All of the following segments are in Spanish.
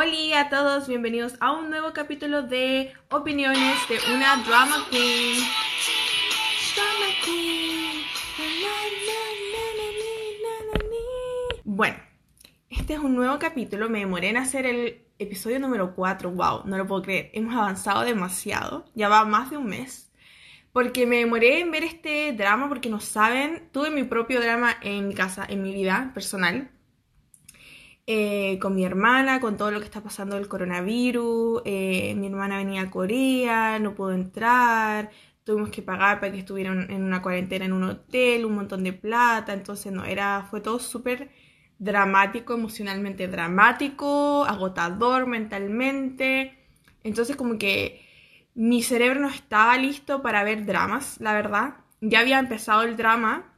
Hola a todos, bienvenidos a un nuevo capítulo de opiniones de una drama queen. Drama queen. Bueno, este es un nuevo capítulo. Me demoré en hacer el episodio número 4. Wow, no lo puedo creer. Hemos avanzado demasiado. Ya va más de un mes. Porque me demoré en ver este drama porque no saben, tuve mi propio drama en mi casa, en mi vida personal eh, con mi hermana, con todo lo que está pasando del coronavirus. Eh, mi hermana venía a Corea, no pudo entrar, tuvimos que pagar para que estuvieran en una cuarentena en un hotel, un montón de plata, entonces no, era, fue todo súper dramático, emocionalmente dramático, agotador mentalmente. Entonces como que mi cerebro no estaba listo para ver dramas, la verdad. Ya había empezado el drama,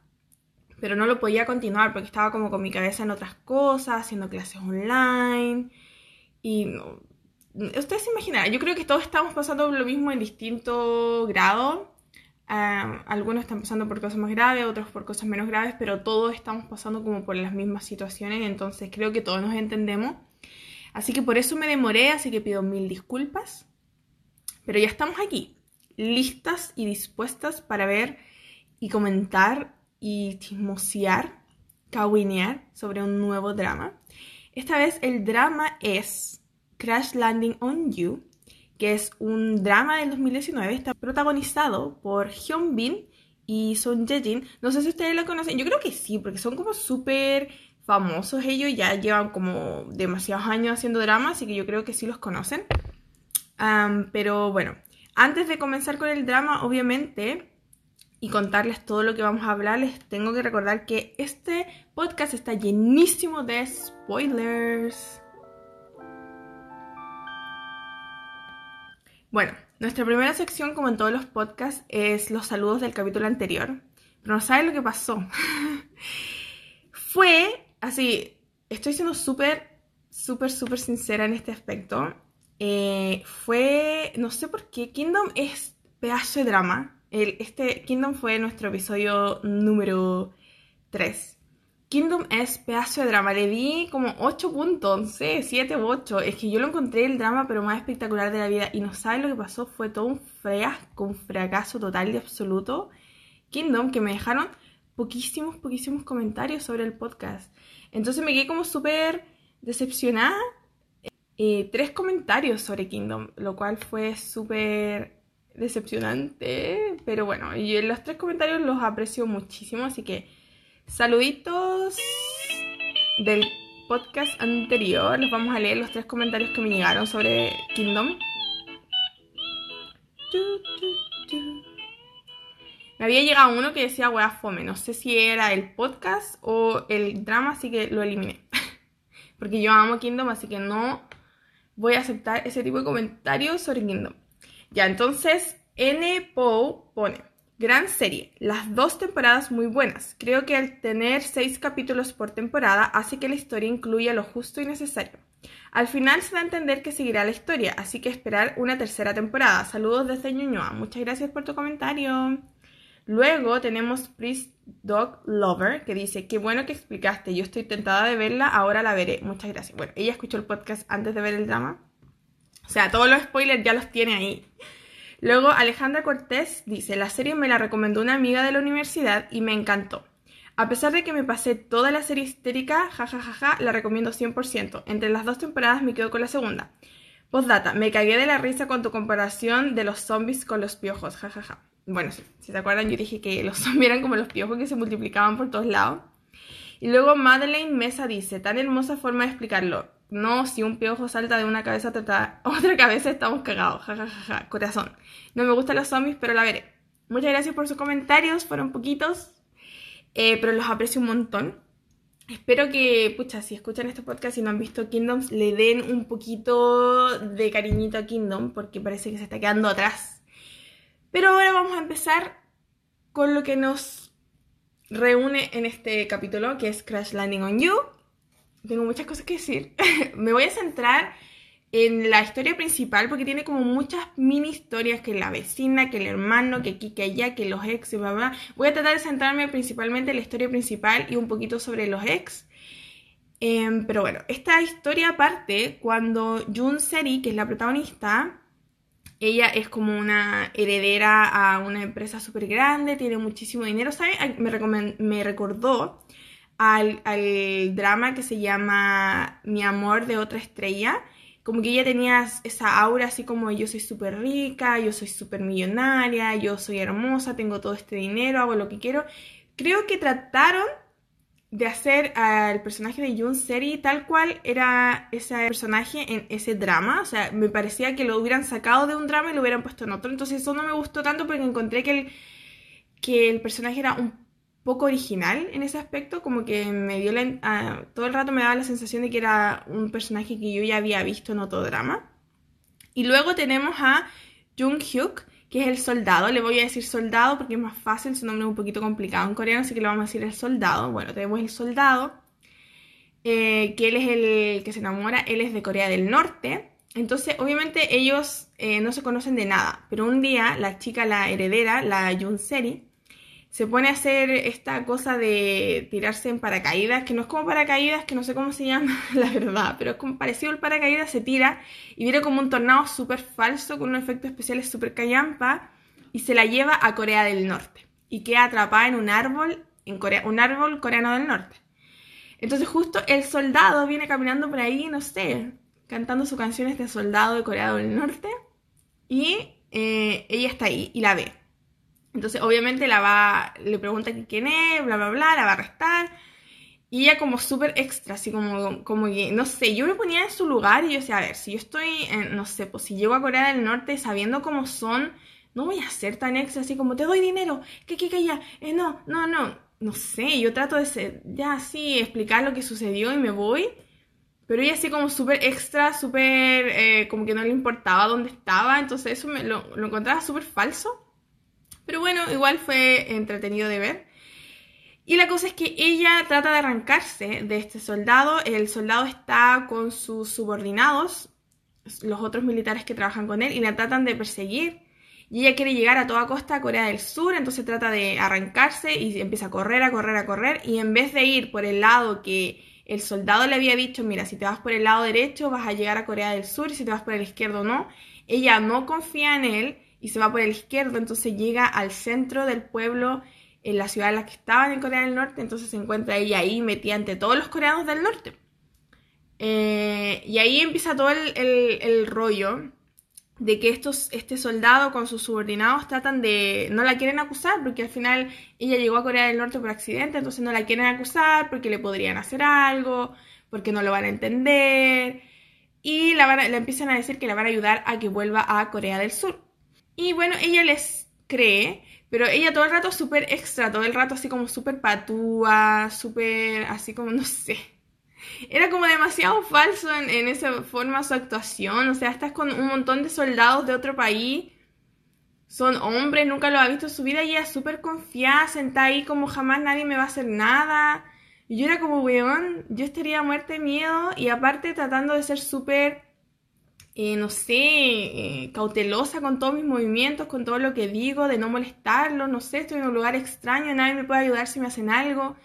pero no lo podía continuar porque estaba como con mi cabeza en otras cosas, haciendo clases online. Y no, ustedes se imaginarán, yo creo que todos estamos pasando lo mismo en distinto grado. Ah, algunos están pasando por cosas más graves, otros por cosas menos graves, pero todos estamos pasando como por las mismas situaciones, entonces creo que todos nos entendemos. Así que por eso me demoré, así que pido mil disculpas. Pero ya estamos aquí, listas y dispuestas para ver y comentar y chismosear, cawinear sobre un nuevo drama. Esta vez el drama es Crash Landing on You, que es un drama del 2019. Está protagonizado por Hyun Bin y Son Jae-jin. No sé si ustedes lo conocen. Yo creo que sí, porque son como súper famosos ellos. Ya llevan como demasiados años haciendo drama, así que yo creo que sí los conocen. pero bueno, antes de comenzar con el drama, obviamente y contarles todo lo que vamos a hablar, les tengo que recordar que este podcast está llenísimo de spoilers. Bueno, nuestra primera sección, como en todos los podcasts, es los saludos del capítulo anterior. Pero no saben lo que pasó. Fue así, estoy siendo súper, súper, súper sincera en este aspecto. Eh, fue, no sé por qué, Kingdom es pedazo de drama este Kingdom fue nuestro episodio número 3. Kingdom es pedazo de drama. Le di como 8 puntos, no sé, 7 u 8. Es que yo lo encontré el drama, pero más espectacular de la vida. Y no saben lo que pasó. Fue todo un un fracaso total y absoluto. Kingdom, que me dejaron poquísimos, poquísimos comentarios sobre el podcast. Entonces me quedé como súper decepcionada. Eh, tres comentarios sobre Kingdom, lo cual fue súper decepcionante, pero bueno, y los tres comentarios los aprecio muchísimo, así que saluditos del podcast anterior, los vamos a leer los tres comentarios que me llegaron sobre Kingdom. Me había llegado uno que decía wea fome, no sé si era el podcast o el drama, así que lo eliminé. Porque yo amo Kingdom, así que no voy a aceptar ese tipo de comentarios sobre Kingdom. Ya, entonces N. Poe pone, gran serie, las dos temporadas muy buenas. Creo que al tener seis capítulos por temporada hace que la historia incluya lo justo y necesario. Al final se da a entender que seguirá la historia, así que esperar una tercera temporada. Saludos desde Ñuñoa. Muchas gracias por tu comentario. Luego tenemos Priest Dog Lover, que dice, qué bueno que explicaste, yo estoy tentada de verla, ahora la veré. Muchas gracias. Bueno, ella escuchó el podcast antes de ver el drama. O sea, todos los spoilers ya los tiene ahí. Luego Alejandra Cortés dice, la serie me la recomendó una amiga de la universidad y me encantó. A pesar de que me pasé toda la serie histérica, jajajaja, la recomiendo 100%. Entre las dos temporadas me quedo con la segunda. Postdata, me cagué de la risa con tu comparación de los zombies con los piojos, jajaja. Bueno, si, si se acuerdan, yo dije que los zombies eran como los piojos que se multiplicaban por todos lados. Y luego Madeleine Mesa dice, tan hermosa forma de explicarlo. No, si un piojo salta de una cabeza a otra cabeza, estamos cagados. Ja, ja, ja, ja, corazón. No me gustan los zombies, pero la veré. Muchas gracias por sus comentarios, fueron poquitos, eh, pero los aprecio un montón. Espero que, pucha, si escuchan este podcast y no han visto Kingdoms, le den un poquito de cariñito a Kingdom, porque parece que se está quedando atrás. Pero ahora vamos a empezar con lo que nos reúne en este capítulo, que es Crash Landing on You tengo muchas cosas que decir. Me voy a centrar en la historia principal porque tiene como muchas mini historias que la vecina, que el hermano, que aquí, que allá, que los ex y bla, Voy a tratar de centrarme principalmente en la historia principal y un poquito sobre los ex. Em, pero bueno, esta historia parte cuando Jun Seri, que es la protagonista, ella es como una heredera a una empresa súper grande, tiene muchísimo dinero, ¿sabes? Me recordó al, al, drama que se llama Mi amor de otra estrella. Como que ella tenía esa aura así como yo soy súper rica, yo soy súper millonaria, yo soy hermosa, tengo todo este dinero, hago lo que quiero. Creo que trataron de hacer al personaje de Jun Seri tal cual era ese personaje en ese drama. O sea, me parecía que lo hubieran sacado de un drama y lo hubieran puesto en otro. Entonces eso no me gustó tanto porque encontré que que el personaje era un poco original en ese aspecto. Como que me dio la, todo el rato me daba la sensación de que era un personaje que yo ya había visto en otro drama. Y luego tenemos a Jung Hyuk, que es el soldado. Le voy a decir soldado porque es más fácil, su nombre es un poquito complicado en coreano, así que le vamos a decir el soldado. Bueno, tenemos el soldado, eh, que él es el que se enamora, él es de Corea del Norte. Entonces, obviamente ellos eh, no se conocen de nada, pero un día la chica, la heredera, la Jun Seri, se pone a hacer esta cosa de tirarse en paracaídas, que no es como paracaídas, que no sé cómo se llama, la verdad, pero es como parecido al paracaídas, se tira y viene como un tornado súper falso con un efecto especial súper callampa y se la lleva a Corea del Norte y queda atrapada en un árbol, en Corea, un árbol coreano del norte. Entonces justo el soldado viene caminando por ahí, no sé, cantando sus canciones de soldado de Corea del Norte y eh, ella está ahí y la ve. Entonces, obviamente, la va, le pregunta quién es, bla, bla, bla, la va a arrestar. Y ella como súper extra, así como, como que, no sé, yo me ponía en su lugar y yo decía, a ver, si yo estoy, en, no sé, pues si llego a Corea del Norte sabiendo cómo son, no voy a ser tan extra, así como, te doy dinero, que, que, que, ya, eh, no, no, no, no sé, yo trato de ser, ya así, explicar lo que sucedió y me voy. Pero ella así como súper extra, súper, eh, como que no le importaba dónde estaba, entonces eso me, lo, lo encontraba súper falso. Pero bueno, igual fue entretenido de ver. Y la cosa es que ella trata de arrancarse de este soldado. El soldado está con sus subordinados, los otros militares que trabajan con él, y la tratan de perseguir. Y ella quiere llegar a toda costa a Corea del Sur, entonces trata de arrancarse y empieza a correr, a correr, a correr. Y en vez de ir por el lado que el soldado le había dicho, mira, si te vas por el lado derecho vas a llegar a Corea del Sur y si te vas por el izquierdo no, ella no confía en él y se va por el izquierdo, entonces llega al centro del pueblo, en la ciudad en la que estaban en Corea del Norte, entonces se encuentra ella ahí metida ante todos los coreanos del norte. Eh, y ahí empieza todo el, rollo de que estos, este soldado con sus subordinados tratan de... no la quieren acusar porque al final ella llegó a Corea del Norte por accidente, entonces no la quieren acusar porque le podrían hacer algo, porque no lo van a entender. Y la, la empiezan a decir que la van a ayudar a que vuelva a Corea del Sur. Y bueno, ella les cree, pero ella todo el rato súper extra, todo el rato así como súper patúa, súper así como, no sé. Era como demasiado falso en, esa forma su actuación. O sea, estás con un montón de soldados de otro país. Son hombres, nunca lo ha visto en su vida y ella súper confiada, sentada ahí como jamás nadie me va a hacer nada. Y yo era como, weón, yo estaría muerte de miedo y aparte tratando de ser súper eh, no sé, eh, cautelosa con todos mis movimientos, con todo lo que digo, de no molestarlo, no sé, estoy en un lugar extraño, nadie me puede ayudar si me hacen algo.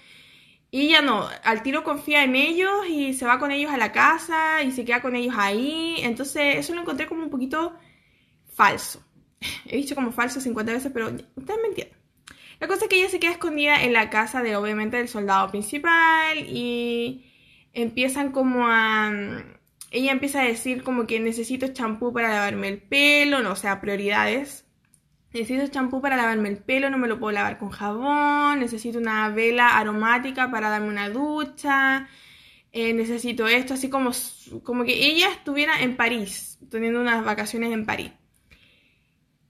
Y ya no, al tiro confía en ellos y se va con ellos a la casa y se queda con ellos ahí. Entonces eso lo encontré como un poquito falso. He dicho como falso 50 veces, pero ustedes me entienden. La cosa es que ella se queda escondida en la casa de obviamente del soldado principal y empiezan como a ella empieza a decir como que necesito champú para lavarme el pelo, no, o sea, prioridades. Necesito champú para lavarme el pelo, no me lo puedo lavar con jabón, necesito una vela aromática para darme una ducha, eh, necesito esto, así como, como que ella estuviera en París, teniendo unas vacaciones en París.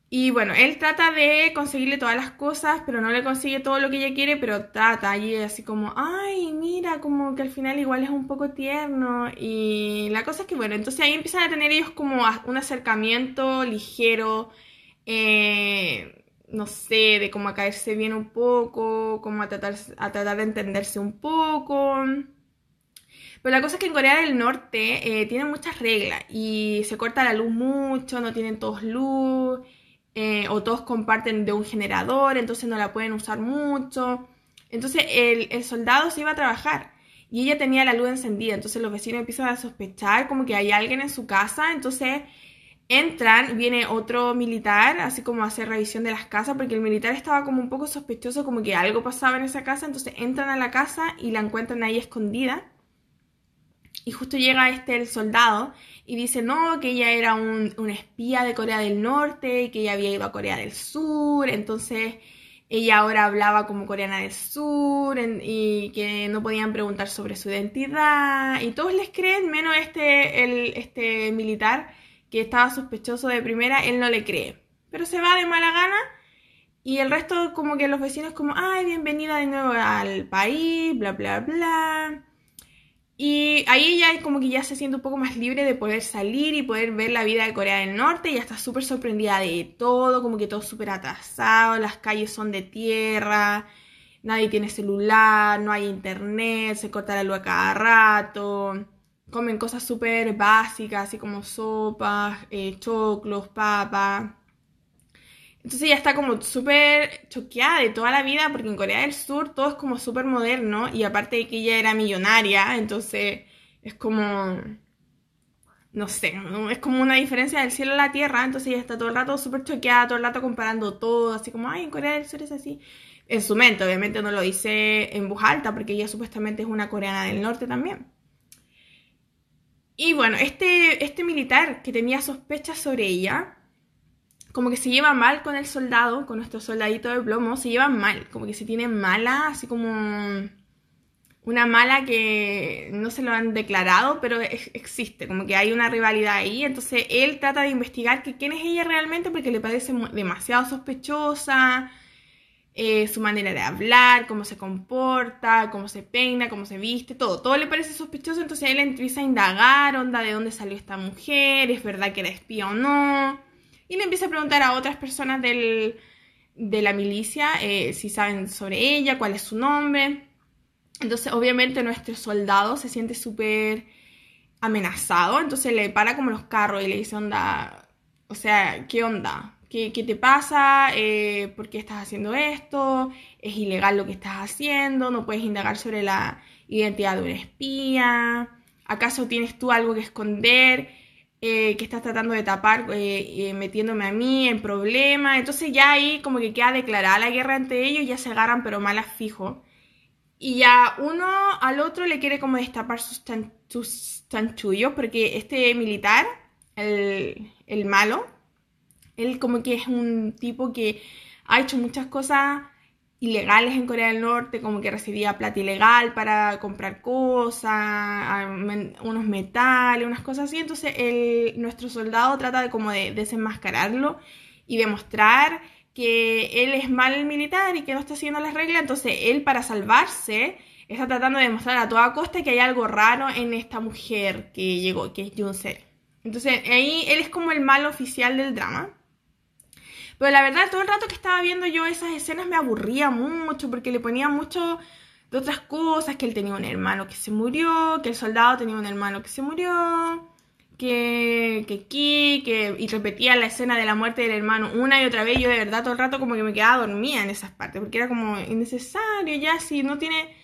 Y bueno, él trata de conseguirle todas las cosas, pero no le consigue todo lo que ella quiere, pero trata y así como, ay, mira, como que al final igual es un poco tierno. Y la cosa es que, bueno, entonces ahí empiezan a tener ellos como un acercamiento ligero, eh, no sé, de cómo a caerse bien un poco, como a tratar, a tratar de entenderse un poco. Pero la cosa es que en Corea del Norte eh, tienen muchas reglas y se corta la luz mucho, no tienen todos luz. Eh, o todos comparten de un generador, entonces no la pueden usar mucho. Entonces el, soldado se iba a trabajar y ella tenía la luz encendida, entonces los vecinos empiezan a sospechar como que hay alguien en su casa, entonces entran, viene otro militar, así como a hacer revisión de las casas, porque el militar estaba como un poco sospechoso, como que algo pasaba en esa casa, entonces entran a la casa y la encuentran ahí escondida. Y justo llega este el soldado y dice, no, que ella era un, un espía de Corea del Norte, que ella había ido a Corea del Sur, entonces ella ahora hablaba como coreana del sur y que no podían preguntar sobre su identidad y todos les creen, menos este, el, este militar que estaba sospechoso de primera, él no le cree. Pero se va de mala gana y el resto como que los vecinos como, ay, bienvenida de nuevo al país, bla, bla, bla. Y ahí ya como que ya se siente un poco más libre de poder salir y poder ver la vida de Corea del Norte. Ya está súper sorprendida de todo, como que todo súper atrasado, las calles son de tierra, nadie tiene celular, no hay internet, se corta la luz a cada rato, comen cosas súper básicas, así como sopas, eh, choclos, papas. Entonces ella está como súper choqueada de toda la vida porque en Corea del Sur todo es como súper moderno y aparte de que ella era millonaria, entonces es como, no sé, es como una diferencia del cielo a la tierra, entonces ella está todo el rato súper choqueada, todo el rato comparando todo, así como, ay, en Corea del Sur es así. En su mente, obviamente no lo dice en voz alta porque ella supuestamente es una coreana del norte también. Y bueno, este, este militar que tenía sospechas sobre ella, como que se lleva mal con el soldado, con nuestro soldadito de plomo, se llevan mal, como que se tienen mala, así como una mala que no se lo han declarado, pero existe, como que hay una rivalidad ahí, entonces él trata de investigar que quién es ella realmente porque le parece demasiado sospechosa, eh, su manera de hablar, cómo se comporta, cómo se peina, cómo se viste, todo, todo le parece sospechoso, entonces él empieza a indagar, onda, de dónde salió esta mujer, es verdad que era espía o no y le empieza a preguntar a otras personas del, de la milicia eh, si saben sobre ella, cuál es su nombre. Entonces, obviamente, nuestro soldado se siente súper amenazado, entonces le para como los carros y le dice, onda, o sea, ¿qué onda? ¿Qué, qué te pasa? Eh, ¿Por qué estás haciendo esto? ¿Es ilegal lo que estás haciendo? ¿No puedes indagar sobre la identidad de un espía? ¿Acaso tienes tú algo que esconder? Eh, que estás tratando de tapar eh, eh, metiéndome a mí en problemas. Entonces ya ahí como que queda declarada la guerra entre ellos, ya se agarran pero malas fijo. Y ya uno al otro le quiere como destapar sus, sus chanchullos porque este militar, el, el malo, él como que es un tipo que ha hecho muchas cosas ilegales en Corea del Norte, como que recibía plata ilegal para comprar cosas, unos metales, unas cosas así. Entonces el, nuestro soldado trata de como de desenmascararlo y demostrar que él es mal militar y que no está siguiendo las reglas. Entonces él para salvarse está tratando de demostrar a toda costa que hay algo raro en esta mujer que llegó, que es Junse. Entonces ahí él es como el mal oficial del drama. Pero la verdad, todo el rato que estaba viendo yo esas escenas me aburría mucho porque le ponía mucho de otras cosas, que él tenía un hermano que se murió, que el soldado tenía un hermano que se murió, que, que aquí, que, y repetía la escena de la muerte del hermano una y otra vez. Yo de verdad todo el rato como que me quedaba dormida en esas partes, porque era como innecesario ya, si no tiene,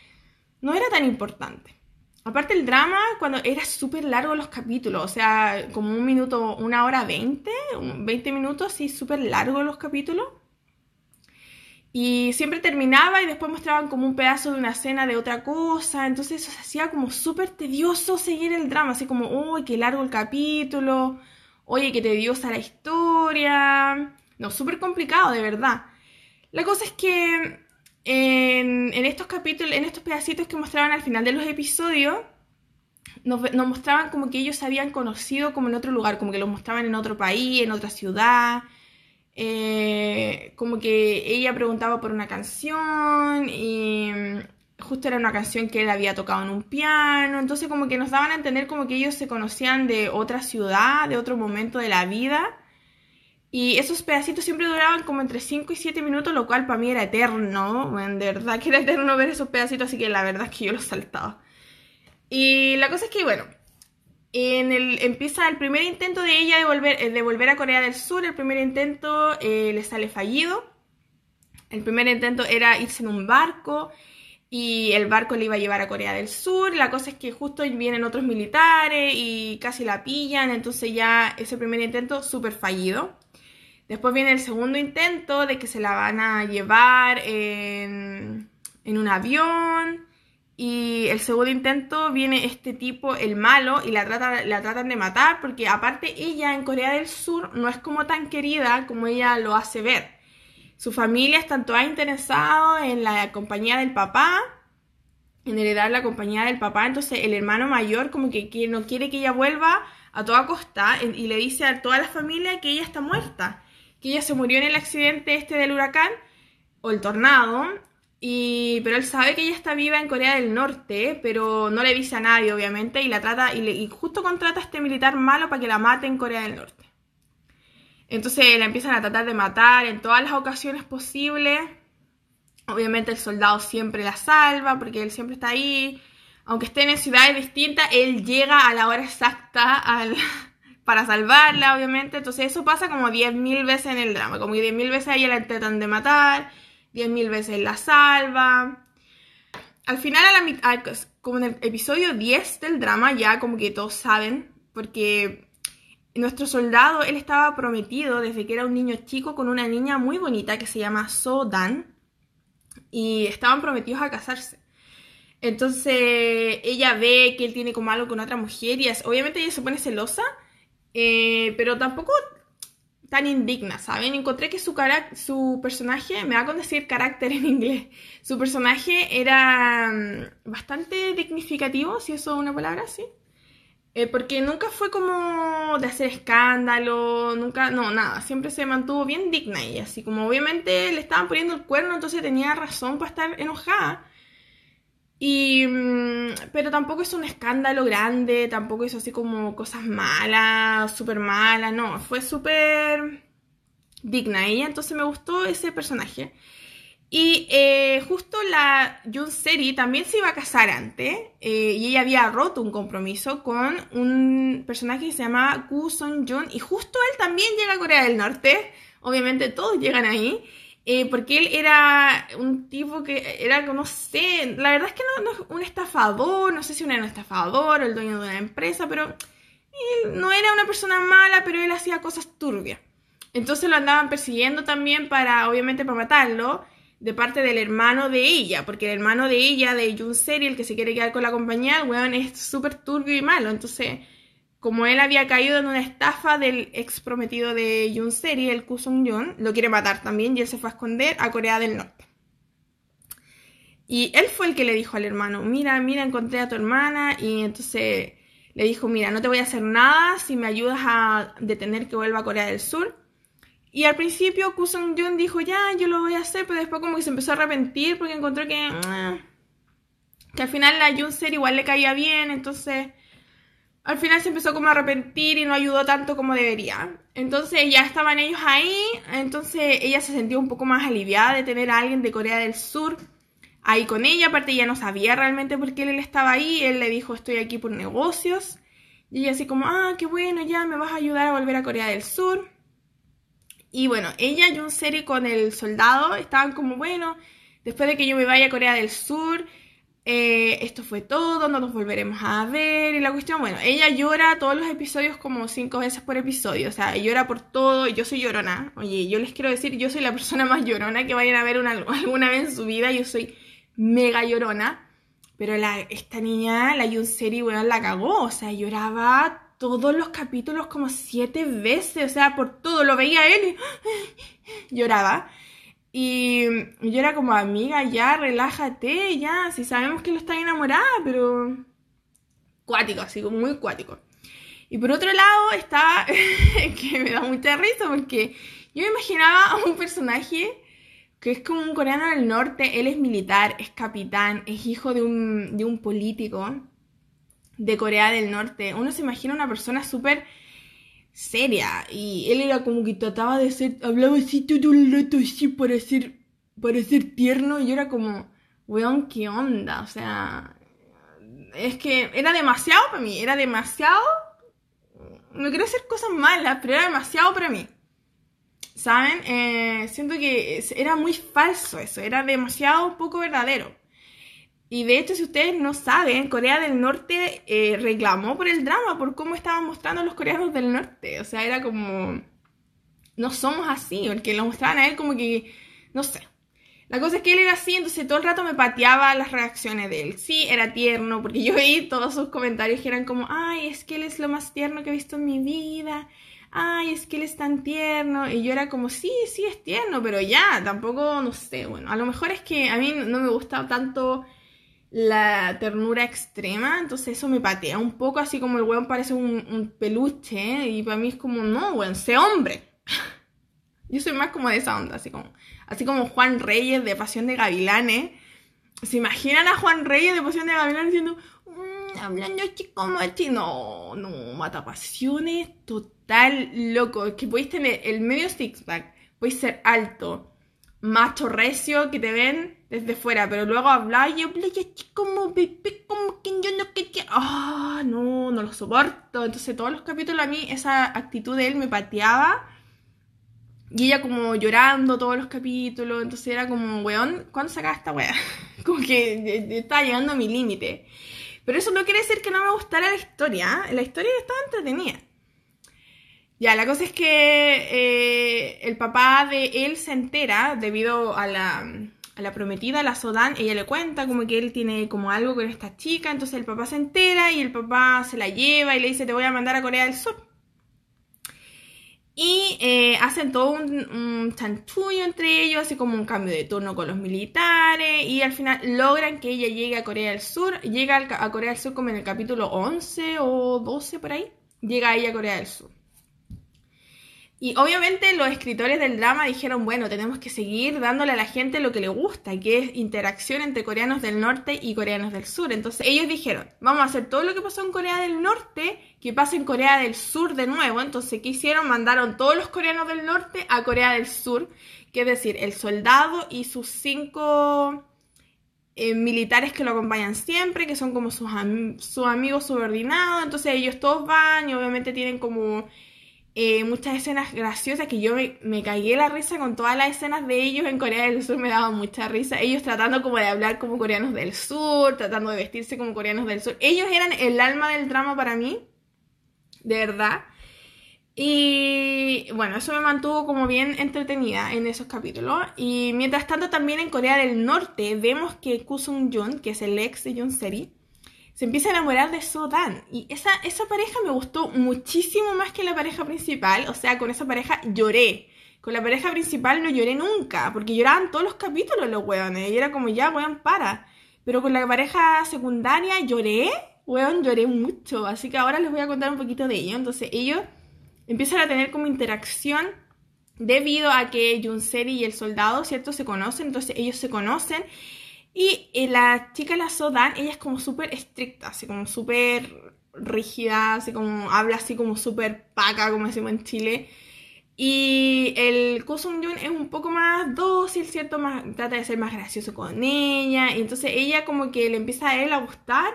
no era tan importante. Aparte el drama, cuando era súper largo los capítulos, o sea, como un minuto, una hora veinte, veinte minutos, sí, súper largo los capítulos. Y siempre terminaba y después mostraban como un pedazo de una escena de otra cosa, entonces eso se hacía como súper tedioso seguir el drama, así como, uy, qué largo el capítulo, oye, qué tediosa la historia. No, súper complicado, de verdad. La cosa es que en, estos capítulos, en estos pedacitos que mostraban al final de los episodios, nos, mostraban como que ellos se habían conocido como en otro lugar, como que los mostraban en otro país, en otra ciudad. Eh, como que ella preguntaba por una canción y mm, justo era una canción que él había tocado en un piano, entonces como que nos daban a entender como que ellos se conocían de otra ciudad, de otro momento de la vida y esos pedacitos siempre duraban como entre 5 y 7 minutos, lo cual para mí era eterno. de verdad que era eterno ver esos pedacitos, así que la verdad es que yo los saltaba. Y la cosa es que, bueno, en el, empieza el primer intento de ella de volver, eh, de volver a Corea del Sur. El primer intento eh, le sale fallido. El primer intento era irse en un barco. y el barco le iba a llevar a Corea del Sur. La cosa es que justo vienen otros militares y casi la pillan, entonces ya ese primer intento súper fallido. Después viene el segundo intento de que se la van a llevar en, en un avión. Y el segundo intento viene este tipo, el malo, y la, trata, la tratan de matar porque aparte ella en Corea del Sur no es como tan querida como ella lo hace ver. Su familia está toda interesada en la compañía del papá, en heredar la compañía del papá. Entonces el hermano mayor como que, no quiere que ella vuelva a toda costa y le dice a toda la familia que ella está muerta, que ella se murió en el accidente este del huracán o el tornado. Y, pero él sabe que ella está viva en Corea del Norte, pero no le dice a nadie, obviamente, y la trata, y, y justo contrata a este militar malo para que la mate en Corea del Norte. Entonces la empiezan a tratar de matar en todas las ocasiones posibles. Obviamente el soldado siempre la salva porque él siempre está ahí. Aunque estén en ciudades distintas, él llega a la hora exacta para salvarla, obviamente. Entonces eso pasa como 10.000 veces en el drama. Como que 10.000 veces a ella la intentan de matar, 10.000 veces la salva. Al final, a la mitad, como en el episodio 10 del drama, ya como que todos saben, porque nuestro soldado, él estaba prometido desde que era un niño chico con una niña muy bonita que se llama So Dan y estaban prometidos a casarse. Entonces ella ve que él tiene como algo con otra mujer y obviamente ella se pone celosa, eh, pero tampoco tan indigna, ¿saben? Encontré que su, su personaje, me va a decir carácter en inglés, su personaje era mm, bastante dignificativo, si eso es una palabra, sí. Eh, porque nunca fue como de hacer escándalo, nunca, no, nada, siempre se mantuvo bien digna y así como obviamente le estaban poniendo el cuerno, entonces tenía razón para estar enojada. Y, mm, pero tampoco es un escándalo grande, tampoco es así como cosas malas, súper malas, no, fue súper digna ella, entonces me gustó ese personaje. Y eh, justo la Jun Seri también se iba a casar antes eh, y ella había roto un compromiso con un personaje que se llama Gu Song Jun y justo él también llega a Corea del Norte, obviamente todos llegan ahí, eh, porque él era un tipo que era, no sé, la verdad es que no, es un estafador, no sé si un estafador o el dueño de una empresa, pero no era una persona mala, pero él hacía cosas turbias. Entonces lo andaban persiguiendo también para, obviamente, para matarlo de parte del hermano de ella, porque el hermano de ella, de Jun Seri, el que se quiere quedar con la compañía, el weón es súper turbio y malo. Entonces, como él había caído en una estafa del ex prometido de Jun Seri, el Kusung Jun, lo quiere matar también y él se fue a esconder a Corea del Norte. Y él fue el que le dijo al hermano, mira, mira, encontré a tu hermana y entonces le dijo, mira, no te voy a hacer nada si me ayudas a detener que vuelva a Corea del Sur. Y al principio Kusung Jun dijo, ya, yo lo voy a hacer, pero después como que se empezó a arrepentir porque encontró que... Ah, que al final la Jun Ser igual le caía bien, entonces... Al final se empezó como a arrepentir y no ayudó tanto como debería. Entonces ya estaban ellos ahí, entonces ella se sintió un poco más aliviada de tener a alguien de Corea del Sur ahí con ella. Aparte ella no sabía realmente por qué él estaba ahí, él le dijo estoy aquí por negocios. Y ella así como, ah, qué bueno, ya me vas a ayudar a volver a Corea del Sur. Y bueno, ella y un serie con el soldado estaban como, bueno, después de que yo me vaya a Corea del Sur, eh, esto fue todo, no nos volveremos a ver. Y la cuestión, bueno, ella llora todos los episodios como cinco veces por episodio, o sea, llora por todo, yo soy llorona. Oye, yo les quiero decir, yo soy la persona más llorona que vayan a ver una, alguna vez en su vida, yo soy mega llorona. Pero la, esta niña, la Yun Seri, bueno, la cagó, o sea, lloraba todos los capítulos como siete veces, o sea, por todo, lo veía él lloraba. Y yo era como, amiga, ya, relájate, ya, si sabemos que lo está enamorada, pero cuático, así como muy cuático. Y por otro lado está, que me da mucha risa porque yo me imaginaba a un personaje que es como un coreano del norte, él es militar, es capitán, es hijo de un, de un político de Corea del Norte. Uno se imagina una persona súper seria y él era como que trataba de ser, hablaba así todo el rato así para ser, para ser tierno y yo era como, weón, ¿qué onda? O sea, es que era demasiado para mí, era demasiado, no quiero hacer cosas malas, pero era demasiado para mí. ¿Saben? Eh, siento que era muy falso eso, era demasiado poco verdadero. Y de hecho, si ustedes no saben, Corea del Norte eh, reclamó por el drama, por cómo estaban mostrando los coreanos del norte. O sea, era como... No somos así, porque lo mostraban a él como que... No sé. La cosa es que él era así, entonces todo el rato me pateaba las reacciones de él. Sí, era tierno, porque yo vi todos sus comentarios que eran como, ay, es que él es lo más tierno que he visto en mi vida. Ay, es que él es tan tierno. Y yo era como, sí, sí, es tierno, pero ya, tampoco, no sé, bueno, a lo mejor es que a mí no me gusta tanto la ternura extrema, entonces eso me patea un poco, así como el weón parece un, peluche, y para mí es como, no, weón, sé hombre. Yo soy más como de esa onda, así como, así como Juan Reyes de Pasión de Gavilanes. ¿Se imaginan a Juan Reyes de Pasión de Gavilanes diciendo, mmm, hablando chico machi? No, no, mata pasiones, total loco. Que podéis tener el medio six-pack, podéis ser alto, macho recio, que te ven desde fuera, pero luego habla y habla como bebé, como que yo no quería. Ah, no, no lo soporto. Entonces, todos los capítulos a mí esa actitud de él me pateaba. Y ella como llorando todos los capítulos. Entonces era como, weón, ¿cuándo sacaba esta weá? como que estaba llegando a mi límite. Pero eso no quiere decir que no me gustara la historia. ¿eh? La historia estaba entretenida. Ya, la cosa es que eh, el papá de él se entera debido a la a la prometida, la Sodan, ella le cuenta como que él tiene como algo con esta chica, entonces el papá se entera y el papá se la lleva y le dice te voy a mandar a Corea del Sur. Y eh, hacen todo un, chanchullo entre ellos, así como un cambio de turno con los militares. Y al final logran que ella llegue a Corea del Sur. Llega a Corea del Sur como en el capítulo 11 o 12 por ahí. Llega ella a Corea del Sur. Y obviamente los escritores del drama dijeron, bueno, tenemos que seguir dándole a la gente lo que le gusta, que es interacción entre coreanos del norte y coreanos del sur. Entonces ellos dijeron, vamos a hacer todo lo que pasó en Corea del Norte, que pase en Corea del Sur de nuevo. Entonces, ¿qué hicieron? Mandaron todos los coreanos del norte a Corea del Sur, que es decir, el soldado y sus cinco eh, militares que lo acompañan siempre, que son como sus, sus amigos subordinados. Entonces ellos todos van y obviamente tienen como eh, muchas escenas graciosas que yo me, me cagué la risa con todas las escenas de ellos en Corea del Sur, me daban mucha risa. Ellos tratando como de hablar como coreanos del sur, tratando de vestirse como coreanos del sur. Ellos eran el alma del drama para mí, de verdad. Y bueno, eso me mantuvo como bien entretenida en esos capítulos. Y mientras tanto también en Corea del Norte vemos que Kusung Jun, que es el ex de Jun Seri, se empieza a enamorar de Sodan. Y esa, esa pareja me gustó muchísimo más que la pareja principal. O sea, con esa pareja lloré. Con la pareja principal no lloré nunca, porque lloraban todos los capítulos los weones. Y era como, ya, weón, para. Pero con la pareja secundaria lloré, weón, lloré mucho. Así que ahora les voy a contar un poquito de ello. Entonces, ellos empiezan a tener como interacción debido a que Junseri y el soldado, ¿cierto? Se conocen. Entonces, ellos se conocen y eh, la chica, la Sodan, ella es como súper estricta, así como súper rígida, así como habla así como súper paca, como decimos en Chile. Y el Kusum Jun es un poco más dócil, ¿cierto? Más, trata de ser más gracioso con ella. Y entonces ella como que le empieza a él a gustar.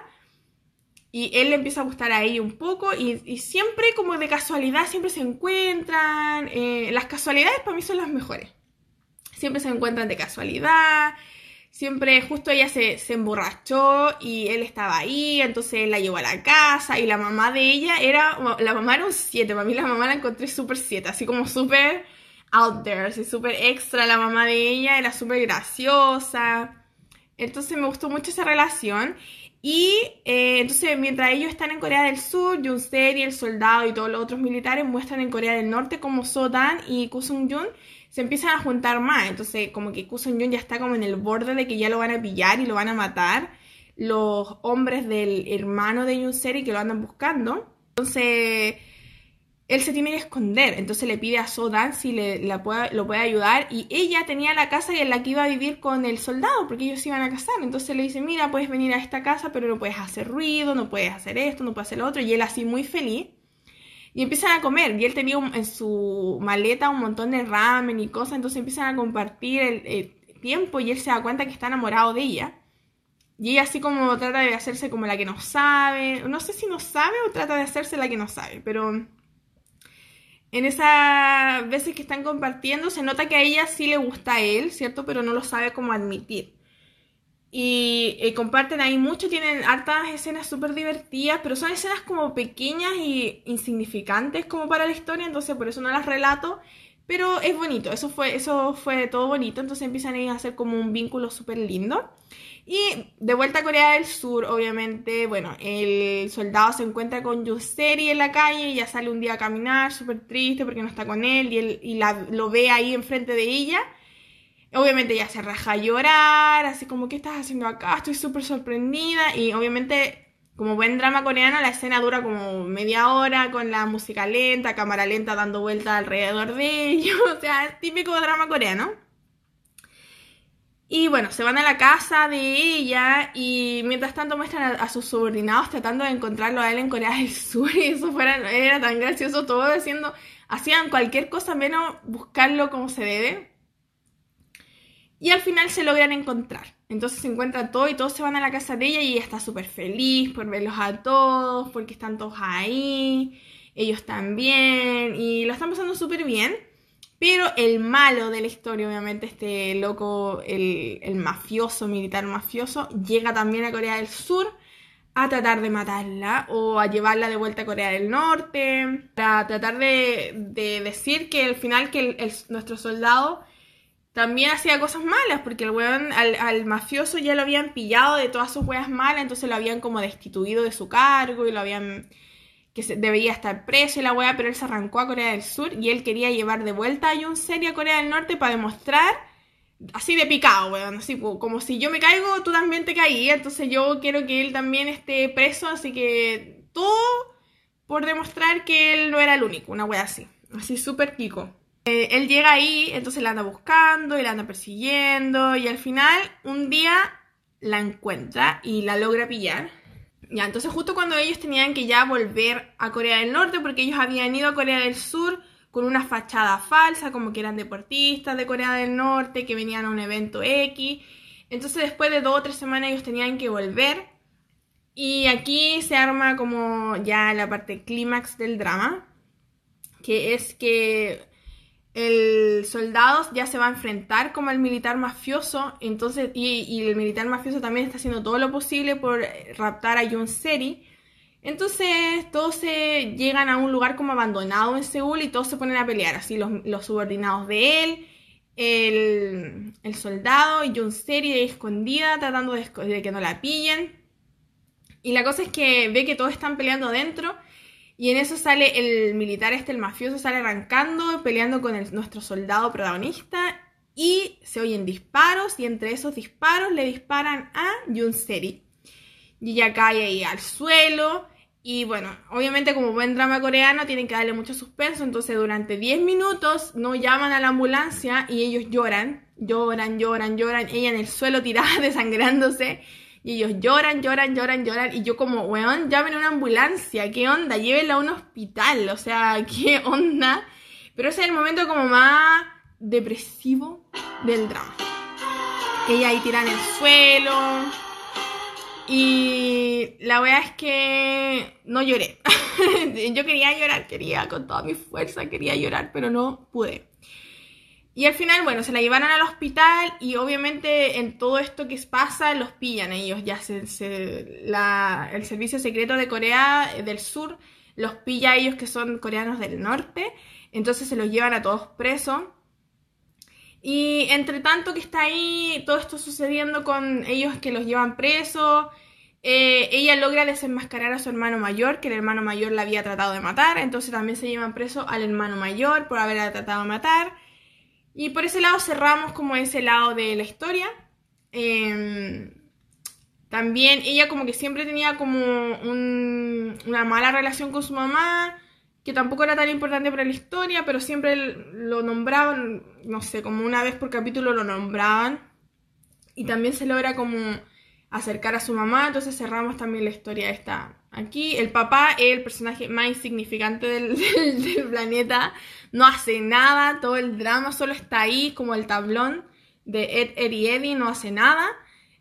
Y él le empieza a gustar a ella un poco. Y, siempre como de casualidad, siempre se encuentran. Eh, las casualidades para mí son las mejores. Siempre se encuentran de casualidad siempre justo ella se, emborrachó y él estaba ahí, entonces él la llevó a la casa y la mamá de ella era, la mamá era un 7, para mí la mamá la encontré súper 7, así como súper out there, así súper extra, la mamá de ella era súper graciosa, entonces me gustó mucho esa relación. Y eh, entonces, mientras ellos están en Corea del Sur, Jun y el soldado y todos los otros militares muestran en Corea del Norte como Dan y Kusung Jun se empiezan a juntar más. Entonces, como que Kusun Jun ya está como en el borde de que ya lo van a pillar y lo van a matar. Los hombres del hermano de Yun Seri que lo andan buscando. Entonces, él se tiene que esconder. Entonces le pide a Sodan si le, lo puede ayudar. Y ella tenía la casa en la que iba a vivir con el soldado, porque ellos se iban a casar. Entonces le dice, mira, puedes venir a esta casa, pero no puedes hacer ruido, no puedes hacer esto, no puedes hacer lo otro. Y él así muy feliz. Y empiezan a comer. Y él tenía en su maleta un montón de ramen y cosas. Entonces empiezan a compartir el, tiempo y él se da cuenta que está enamorado de ella. Y ella así como trata de hacerse como la que no sabe. No sé si no sabe o trata de hacerse la que no sabe. Pero en esas veces que están compartiendo se nota que a ella sí le gusta a él, ¿cierto? Pero no lo sabe cómo admitir. Y eh, comparten ahí mucho, tienen hartas escenas súper divertidas, pero son escenas como pequeñas y insignificantes como para la historia, entonces por eso no las relato. Pero es bonito, eso fue, eso fue todo bonito, entonces empiezan a hacer como un vínculo súper lindo. Y de vuelta a Corea del Sur, obviamente, bueno, el soldado se encuentra con Yuseri en la calle y ya sale un día a caminar, súper triste porque no está con él y, él, y la, lo ve ahí enfrente de ella. Obviamente ya se raja a llorar, así como, ¿qué estás haciendo acá? Estoy súper sorprendida y obviamente como buen drama coreano, la escena dura como media hora con la música lenta, cámara lenta dando vueltas alrededor de ellos. O sea, es típico drama coreano. Y bueno, se van a la casa de ella y mientras tanto muestran a, sus subordinados tratando de encontrarlo a él en Corea del Sur y eso fuera, era tan gracioso todo diciendo, hacían cualquier cosa menos buscarlo como se debe. Y al final se logran encontrar. Entonces se encuentran todo y todos se van a la casa de ella y ella está súper feliz por verlos a todos, porque están todos ahí, ellos también, y lo están pasando súper bien. Pero el malo de la historia, obviamente, este loco, el, el, mafioso, militar mafioso, llega también a Corea del Sur a tratar de matarla o a llevarla de vuelta a Corea del Norte, para tratar de, de decir que al final que nuestro soldado también hacía cosas malas, porque el weón, al, al, mafioso ya lo habían pillado de todas sus weas malas, entonces lo habían como destituido de su cargo y lo habían que se, debería estar preso y la weá, pero él se arrancó a Corea del Sur y él quería llevar de vuelta a Jun Seri a Corea del Norte para demostrar, así de picado, weón, así como si yo me caigo, tú también te caí, entonces yo quiero que él también esté preso, así que todo por demostrar que él no era el único, una weá así, así súper pico. Eh, él llega ahí, entonces la anda buscando y la anda persiguiendo y al final un día la encuentra y la logra pillar ya, entonces justo cuando ellos tenían que ya volver a Corea del Norte, porque ellos habían ido a Corea del Sur con una fachada falsa, como que eran deportistas de Corea del Norte, que venían a un evento X. Entonces después de dos o tres semanas ellos tenían que volver. Y aquí se arma como ya la parte clímax del drama, que es que el soldado ya se va a enfrentar como el militar mafioso, entonces, y, el militar mafioso también está haciendo todo lo posible por raptar a Jun Seri. Entonces todos se llegan a un lugar como abandonado en Seúl y todos se ponen a pelear, así los, subordinados de él, el, el soldado y Jun Seri de escondida tratando de, de que no la pillen. Y la cosa es que ve que todos están peleando dentro y en eso sale el militar este, el mafioso, sale arrancando, peleando con nuestro soldado protagonista. Y se oyen disparos y entre esos disparos le disparan a Seri. Y ella cae ahí al suelo. Y bueno, obviamente como buen drama coreano tienen que darle mucho suspenso. Entonces durante 10 minutos no llaman a la ambulancia y ellos lloran. Lloran, lloran, lloran. Ella en el suelo tirada, desangrándose. Y ellos lloran, lloran, lloran, lloran. Y yo como, weón, llamen a una ambulancia. ¿Qué onda? Llévenla a un hospital. O sea, ¿qué onda? Pero ese es el momento como más depresivo del drama. Ella ahí tira en el suelo. Y la verdad es que no lloré. yo quería llorar, quería con toda mi fuerza, quería llorar, pero no pude. Y al final, bueno, se la llevaron al hospital y obviamente en todo esto que pasa los pillan ellos. Ya el servicio secreto de Corea del Sur los pilla a ellos que son coreanos del norte. Entonces se los llevan a todos presos. Y entre tanto que está ahí todo esto sucediendo con ellos que los llevan presos, eh, ella logra desenmascarar a su hermano mayor, que el hermano mayor la había tratado de matar. Entonces también se llevan preso al hermano mayor por haberla tratado de matar. Y por ese lado cerramos como ese lado de la historia. Em, también ella como que siempre tenía como una mala relación con su mamá, que tampoco era tan importante para la historia, pero siempre lo nombraban, no sé, como una vez por capítulo lo nombraban. Y también se logra como acercar a su mamá, entonces cerramos también la historia esta aquí. El papá es el personaje más insignificante del, planeta no hace nada, todo el drama solo está ahí como el tablón de Ed, Ed Eddie, no hace nada,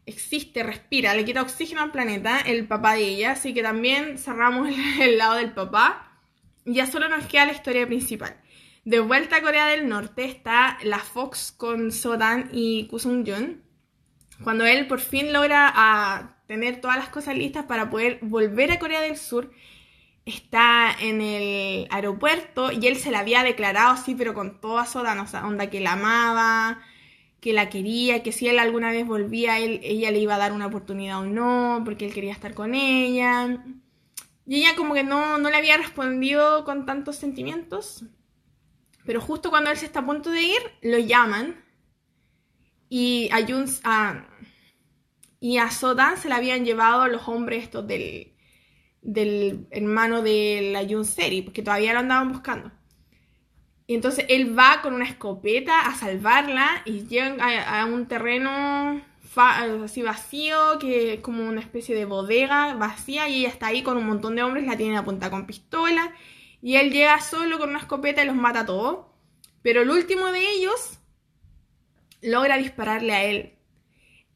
existe, respira, le quita oxígeno al planeta, el papá de ella, así que también cerramos el, lado del papá ya solo nos queda la historia principal. De vuelta a Corea del Norte está la Fox con Sodan y Kusung Jun. cuando él por fin logra a tener todas las cosas listas para poder volver a Corea del Sur, está en el aeropuerto y él se la había declarado así, pero con toda soda, o sea, onda que la amaba, que la quería, que si él alguna vez volvía, él, ella le iba a dar una oportunidad o no, porque él quería estar con ella. Y ella como que no, no le había respondido con tantos sentimientos. Pero justo cuando él se está a punto de ir, lo llaman. Y a, a, y a Sodan se la habían llevado los hombres estos del, hermano de la Jun Seri, porque todavía lo andaban buscando. Y entonces él va con una escopeta a salvarla y llegan a, un terreno así vacío, que es como una especie de bodega vacía, y ella está ahí con un montón de hombres, la tienen apuntada con pistola, y él llega solo con una escopeta y los mata a todos. Pero el último de ellos logra dispararle a él.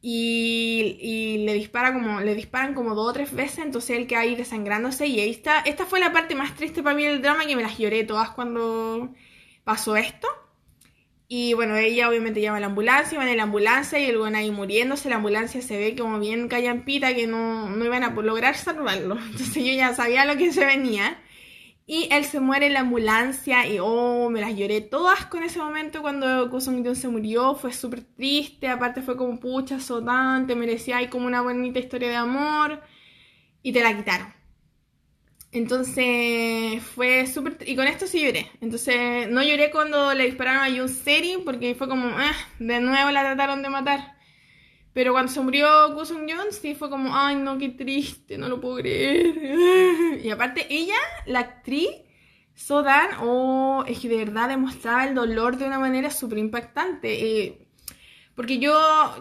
Y, le dispara como le disparan como dos o tres veces entonces él queda ahí desangrándose y ahí está esta fue la parte más triste para mí del drama que me las lloré todas cuando pasó esto. Y bueno, ella obviamente llama a la ambulancia, van en la ambulancia y el buen ahí muriéndose, la ambulancia se ve como bien callampita que no, no iban a lograr salvarlo. Entonces yo ya sabía lo que se venía. Y él se muere en la ambulancia y oh, me las lloré todas con ese momento cuando Kusung Jung se murió. Fue súper triste, aparte fue como pucha, sotante, merecía ahí como una bonita historia de amor y te la quitaron. Entonces fue súper... Y con esto sí lloré. Entonces no lloré cuando le dispararon a Yoon Seri porque fue como, ah, de nuevo la trataron de matar. Pero cuando se murió Kusung Yoon sí fue como, ay no, qué triste, no lo puedo creer. Y aparte ella, la actriz, Sodan, oh, es que de verdad demostraba el dolor de una manera súper impactante. Eh, porque yo,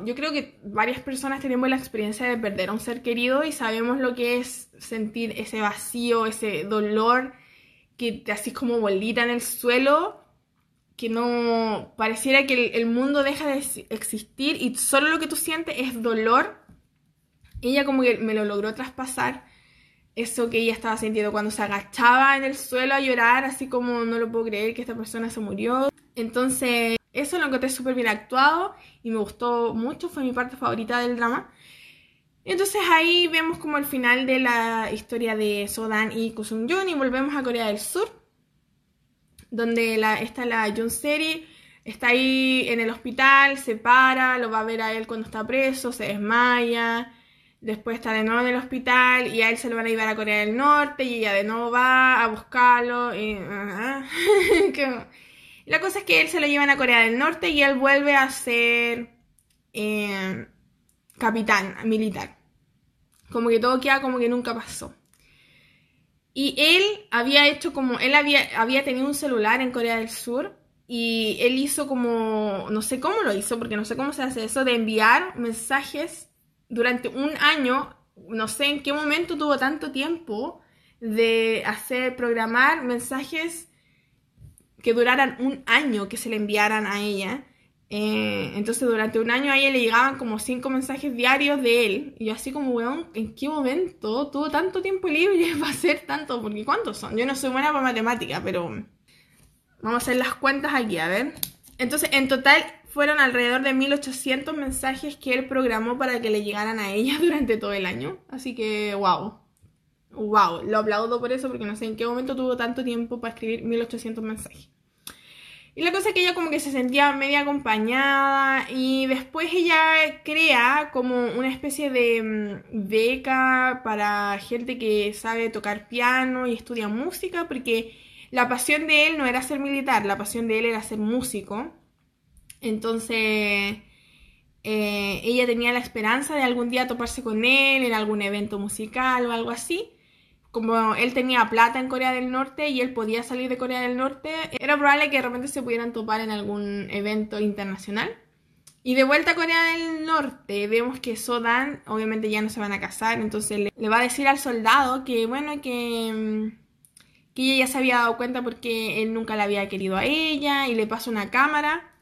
yo creo que varias personas tenemos la experiencia de perder a un ser querido y sabemos lo que es sentir ese vacío, ese dolor que te haces como bolita en el suelo, que no pareciera que el, mundo deja de existir y solo lo que tú sientes es dolor. Ella como que me lo logró traspasar eso que ella estaba sintiendo cuando se agachaba en el suelo a llorar, así como no lo puedo creer que esta persona se murió. Entonces, eso lo encontré súper bien actuado y me gustó mucho, fue mi parte favorita del drama. Entonces ahí vemos como el final de la historia de Sodan y Kusung Jun y volvemos a Corea del Sur, donde la, está la Jun Seri, está ahí en el hospital, se para, lo va a ver a él cuando está preso, se desmaya, después está de nuevo en el hospital y a él se lo van a llevar a Corea del Norte y ella de nuevo va a buscarlo y... La cosa es que él se lo llevan a Corea del Norte y él vuelve a ser eh, capitán militar. Como que todo queda como que nunca pasó. Y él había hecho como, él había, había tenido un celular en Corea del Sur y él hizo como, no sé cómo lo hizo, porque no sé cómo se hace eso, de enviar mensajes durante un año, no sé en qué momento tuvo tanto tiempo de hacer, programar mensajes que duraran un año que se le enviaran a ella. Eh, entonces durante un año a ella le llegaban como cinco mensajes diarios de él. Y yo así como, weón, ¿en qué momento tuvo tanto tiempo libre para hacer tanto? Porque ¿cuántos son? Yo no soy buena para matemática, pero vamos a hacer las cuentas aquí, a ver. Entonces en total fueron alrededor de 1800 mensajes que él programó para que le llegaran a ella durante todo el año. Así que, wow wow, lo aplaudo por eso porque no sé en qué momento tuvo tanto tiempo para escribir 1800 mensajes. Y la cosa es que ella como que se sentía media acompañada y después ella crea como una especie de mm, beca para gente que sabe tocar piano y estudia música porque la pasión de él no era ser militar, la pasión de él era ser músico. Entonces eh, ella tenía la esperanza de algún día toparse con él en algún evento musical o algo así como él tenía plata en Corea del Norte y él podía salir de Corea del Norte, era probable que de repente se pudieran topar en algún evento internacional. Y de vuelta a Corea del Norte, vemos que Sodan, obviamente ya no se van a casar, entonces le, va a decir al soldado que, bueno, que, mm, que ella ya se había dado cuenta porque él nunca la había querido a ella y le pasa una cámara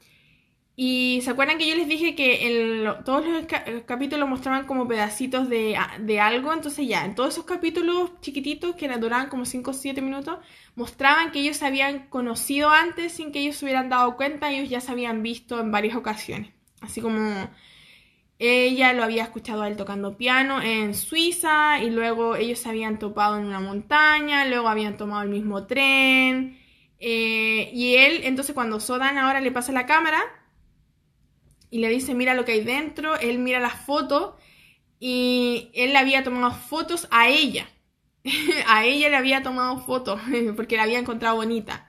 y se acuerdan que yo les dije que en todos los capítulos mostraban como pedacitos de, algo, entonces ya, en todos esos capítulos chiquititos que duraban como 5 o 7 minutos, mostraban que ellos se habían conocido antes sin que ellos se hubieran dado cuenta, ellos ya se habían visto en varias ocasiones. Así como ella lo había escuchado a él tocando piano en Suiza y luego ellos se habían topado en una montaña, luego habían tomado el mismo tren. Eh, y él, entonces cuando Sodan ahora le pasa la cámara y le dice mira lo que hay dentro, él mira las fotos y él le había tomado fotos a ella. a ella le había tomado fotos porque la había encontrado bonita.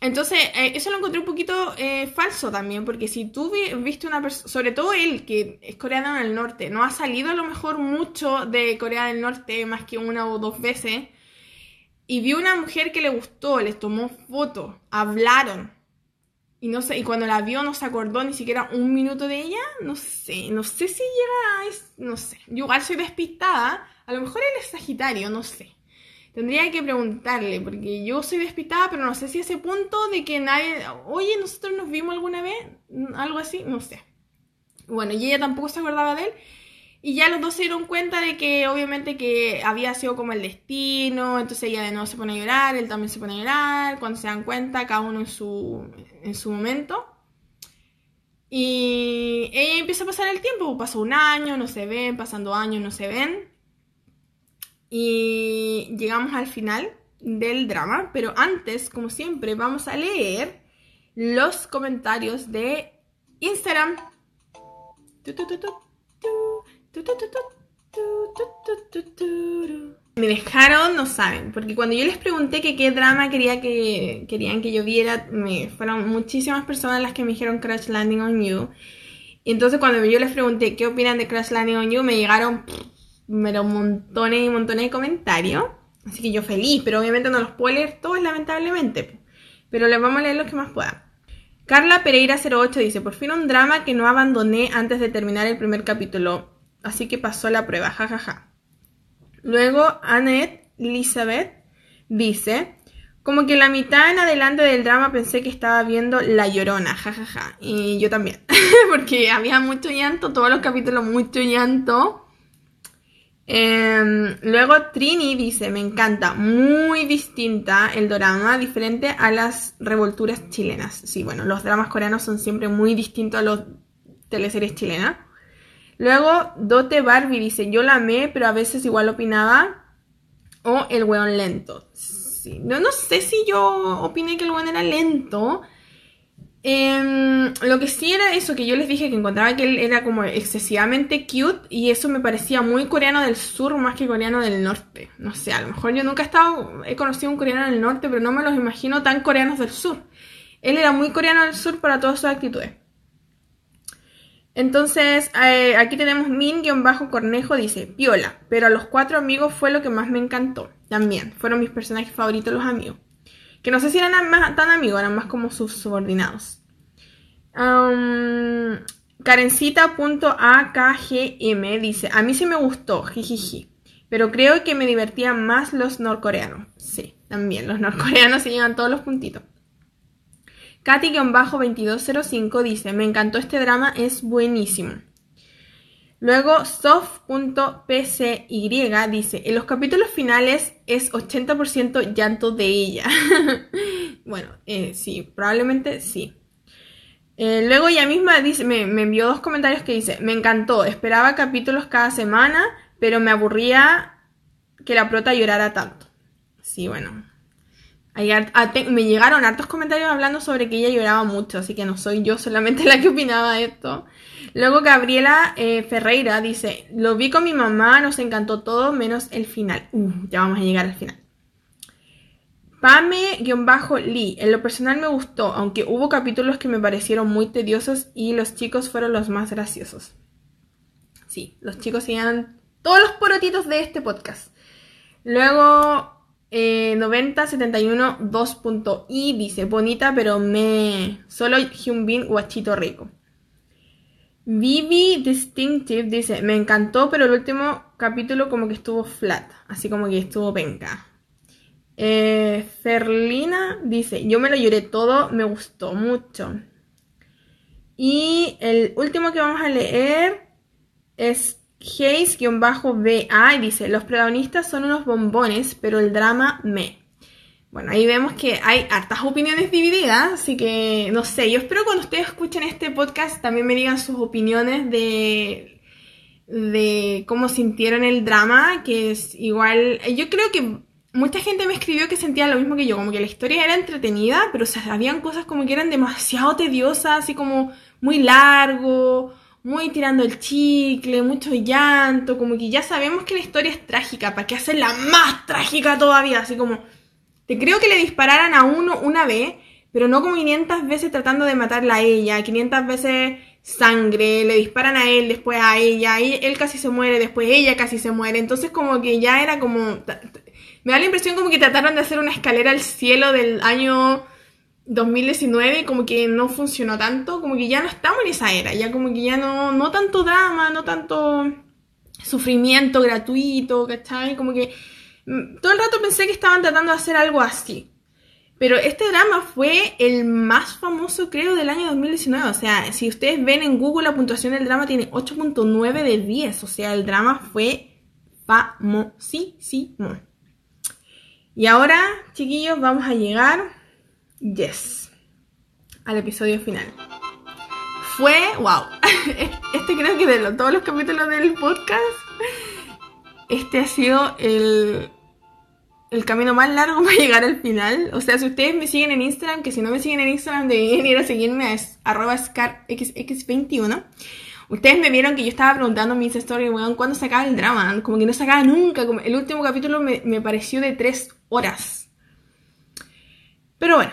Entonces, eh, eso lo encontré un poquito eh, falso también, porque si tú viste una persona, sobre todo él, que es coreano del norte, no ha salido a lo mejor mucho de Corea del Norte más que una o dos veces, y vio una mujer que le gustó, les tomó fotos, hablaron, y no sé, y cuando la vio no se acordó ni siquiera un minuto de ella, no sé, no sé si llega a, no sé, yo igual soy despistada, a lo mejor él es Sagitario, no sé. Tendría que preguntarle, porque yo soy despistada, pero no sé si ese punto de que nadie, oye, nosotros nos vimos alguna vez, algo así, no sé. Bueno, y ella tampoco se acordaba de él. Y ya los dos se dieron cuenta de que obviamente que había sido como el destino, entonces ella de nuevo se pone a llorar, él también se pone a llorar, cuando se dan cuenta, cada uno en su, en su momento. Y empieza a pasar el tiempo, pasó un año, no se ven, pasando años, no se ven. Y llegamos al final del drama, pero antes, como siempre, vamos a leer los comentarios de Instagram. Me dejaron, no saben, porque cuando yo les pregunté que qué drama quería que, querían que yo viera, me fueron muchísimas personas las que me dijeron Crash Landing on You. Y entonces cuando yo les pregunté qué opinan de Crash Landing on You, me llegaron pero montones y montones de comentarios. Así que yo feliz, pero obviamente no los puedo leer todos, lamentablemente. Pero les vamos a leer los que más puedan. Carla Pereira 08 dice, por fin un drama que no abandoné antes de terminar el primer capítulo. Así que pasó la prueba, jajaja. Luego Annette Elizabeth dice, como que la mitad en adelante del drama pensé que estaba viendo La Llorona, jajaja. Y yo también, porque había mucho llanto, todos los capítulos mucho llanto. Em, luego Trini dice, me encanta, muy distinta el drama, diferente a las revolturas chilenas. Sí, bueno, los dramas coreanos son siempre muy distintos a los teleseries chilenas. Luego Dote Barbie dice, yo la amé, pero a veces igual opinaba. O el weón lento. Sí. No, no sé si yo opiné que el weón era lento. Em, lo que sí era eso, que yo les dije que encontraba que él era como excesivamente cute y eso me parecía muy coreano del sur más que coreano del norte. No sé, a lo mejor yo nunca he estado, he conocido un coreano del norte, pero no me los imagino tan coreanos del sur. Él era muy coreano del sur para todas sus actitudes. Entonces, eh, aquí tenemos Min-Cornejo, dice, Piola, pero a los cuatro amigos fue lo que más me encantó. También, fueron mis personajes favoritos los amigos. Que no sé si eran tan amigos, eran más como sus subordinados. Um, Karencita.akgm dice, a mí sí me gustó, jijiji, pero creo que me divertían más los norcoreanos. Sí, también, los norcoreanos se llevan todos los puntitos. Katy-2205 dice, me encantó este drama, es buenísimo. Luego, soft.pcy dice, en los capítulos finales es 80% llanto de ella. bueno, eh, sí, probablemente sí. Eh, luego ella misma dice, me, envió dos comentarios que dice, me encantó, esperaba capítulos cada semana, pero me aburría que la prota llorara tanto. Sí, bueno. Me llegaron hartos comentarios hablando sobre que ella lloraba mucho, así que no soy yo solamente la que opinaba esto. Luego Gabriela eh, Ferreira dice, lo vi con mi mamá, nos encantó todo menos el final. Uh, ya vamos a llegar al final. Pame-Lee, en lo personal me gustó, aunque hubo capítulos que me parecieron muy tediosos y los chicos fueron los más graciosos. Sí, los chicos serían todos los porotitos de este podcast. Luego, eh, 9071 2.i dice, bonita pero me... Solo Hyunbin guachito rico. Vivi Distinctive dice, me encantó, pero el último capítulo como que estuvo flat, así como que estuvo penca. Eh, Ferlina dice, yo me lo lloré todo, me gustó mucho. Y el último que vamos a leer es Hayes-BA y dice, los protagonistas son unos bombones, pero el drama me. Bueno, ahí vemos que hay hartas opiniones divididas, así que no sé, yo espero cuando ustedes escuchen este podcast también me digan sus opiniones de, de cómo sintieron el drama, que es igual, yo creo que mucha gente me escribió que sentía lo mismo que yo, como que la historia era entretenida, pero o sea, habían cosas como que eran demasiado tediosas, así como muy largo, muy tirando el chicle, mucho llanto, como que ya sabemos que la historia es trágica, ¿para qué hacerla más trágica todavía? Así como te creo que le dispararan a uno una vez, pero no como 500 veces tratando de matarla a ella, 500 veces sangre, le disparan a él, después a ella, y él casi se muere, después ella casi se muere, entonces como que ya era como... Me da la impresión como que trataron de hacer una escalera al cielo del año 2019 como que no funcionó tanto, como que ya no estamos en esa era, ya como que ya no, no tanto drama, no tanto sufrimiento gratuito, ¿cachai? Como que Mm, todo el rato pensé que estaban tratando de hacer algo así. Pero este drama fue el más famoso, creo, del año 2019. O sea, si ustedes ven en Google la puntuación del drama tiene 8.9 de 10. O sea, el drama fue famosísimo. Y ahora, chiquillos, vamos a llegar, yes, al episodio final. Fue, wow, este creo que de todos los capítulos del podcast, este ha sido el, el camino más largo para llegar al final. O sea, si ustedes me siguen en Instagram, que si no me siguen en Instagram deberían ir a seguirme a arroba scarxx21. Ustedes me vieron que yo estaba preguntando en mis stories, weón, ¿cuándo se acaba el drama? Como que no se acaba nunca. Como el último capítulo me, pareció de tres horas. Pero bueno,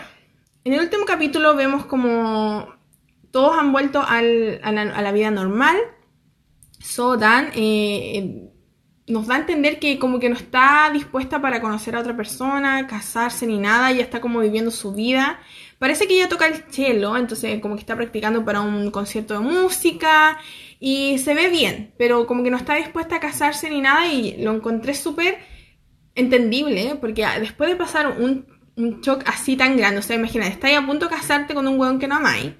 en el último capítulo vemos como todos han vuelto a, la, vida normal. So Dan eh, nos da a entender que como que no está dispuesta para conocer a otra persona, casarse ni nada, ya está como viviendo su vida. Parece que ella toca el cello, entonces como que está practicando para un concierto de música y se ve bien, pero como que no está dispuesta a casarse ni nada y lo encontré súper entendible, porque después de pasar un, un shock así tan grande, o sea, imagínate, estáis a punto de casarte con un weón que no amáis,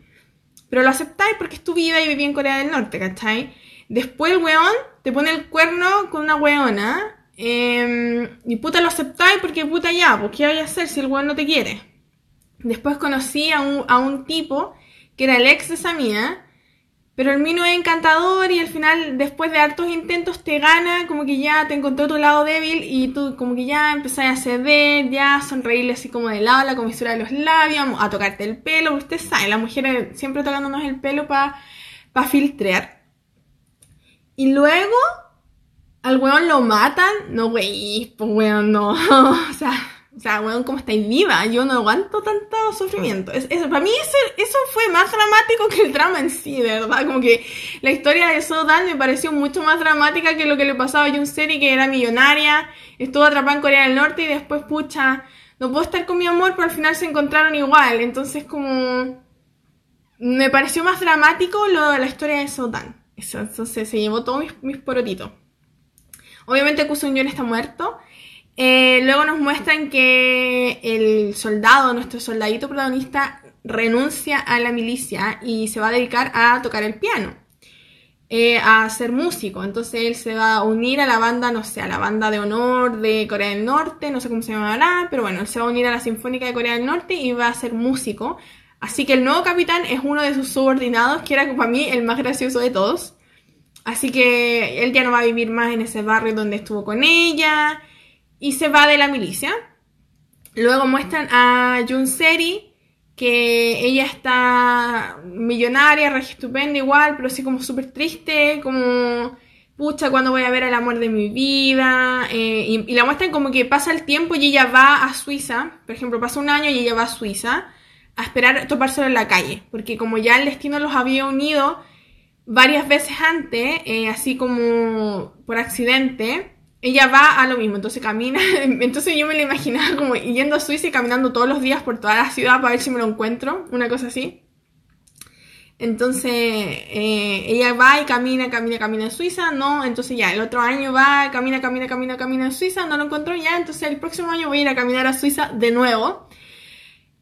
pero lo aceptáis porque es tu vida y viví en Corea del Norte, ¿cachai? Después el weón te pone el cuerno con una weona. Em, y puta lo aceptáis porque puta ya, pues ¿qué vais a hacer si el weón no te quiere? Después conocí a un, a un tipo que era el ex de esa mía. Pero el mío es encantador y al final, después de hartos intentos, te gana, como que ya te encontró tu lado débil y tú como que ya empezás a ceder, ya sonreírle así como de lado, la comisura de los labios, a tocarte el pelo, usted sabe, la mujer siempre tocándonos el pelo para pa filtrear. Y luego al weón lo matan. No, wey, pues weón, no. o sea, o sea, weón, ¿cómo estáis viva? Yo no aguanto tanto sufrimiento. Es, para mí eso, eso fue más dramático que el drama en sí, verdad. Como que la historia de Sodan me pareció mucho más dramática que lo que le pasaba a Seri, que era millonaria, estuvo atrapada en Corea del Norte y después, pucha, no puedo estar con mi amor, pero al final se encontraron igual. Entonces, como. Me pareció más dramático lo de la historia de Sodan entonces se llevó todos mis, porotitos. Obviamente Kusun está muerto. Eh, luego nos muestran que el soldado, nuestro soldadito protagonista, renuncia a la milicia y se va a dedicar a tocar el piano, eh, a ser músico. Entonces él se va a unir a la banda, no sé, a la banda de honor de Corea del Norte, no sé cómo se llamará, pero bueno, él se va a unir a la Sinfónica de Corea del Norte y va a ser músico Así que el nuevo capitán es uno de sus subordinados, que era para mí el más gracioso de todos. Así que él ya no va a vivir más en ese barrio donde estuvo con ella y se va de la milicia. Luego muestran a Jun Seri, que ella está millonaria, re estupenda igual, pero así como súper triste, como pucha, cuando voy a ver el amor de mi vida. Eh, y, y, la muestran como que pasa el tiempo y ella va a Suiza, por ejemplo, pasa un año y ella va a Suiza a esperar topárselo en la calle, porque como ya el destino los había unido varias veces antes, eh, así como por accidente, ella va a lo mismo, entonces camina, entonces yo me la imaginaba como yendo a Suiza y caminando todos los días por toda la ciudad para ver si me lo encuentro, una cosa así. Entonces eh, ella va y camina, camina, camina en Suiza, no, entonces ya el otro año va, camina, camina, camina, camina en Suiza, no lo encontró ya, entonces el próximo año voy a ir a caminar a Suiza de nuevo.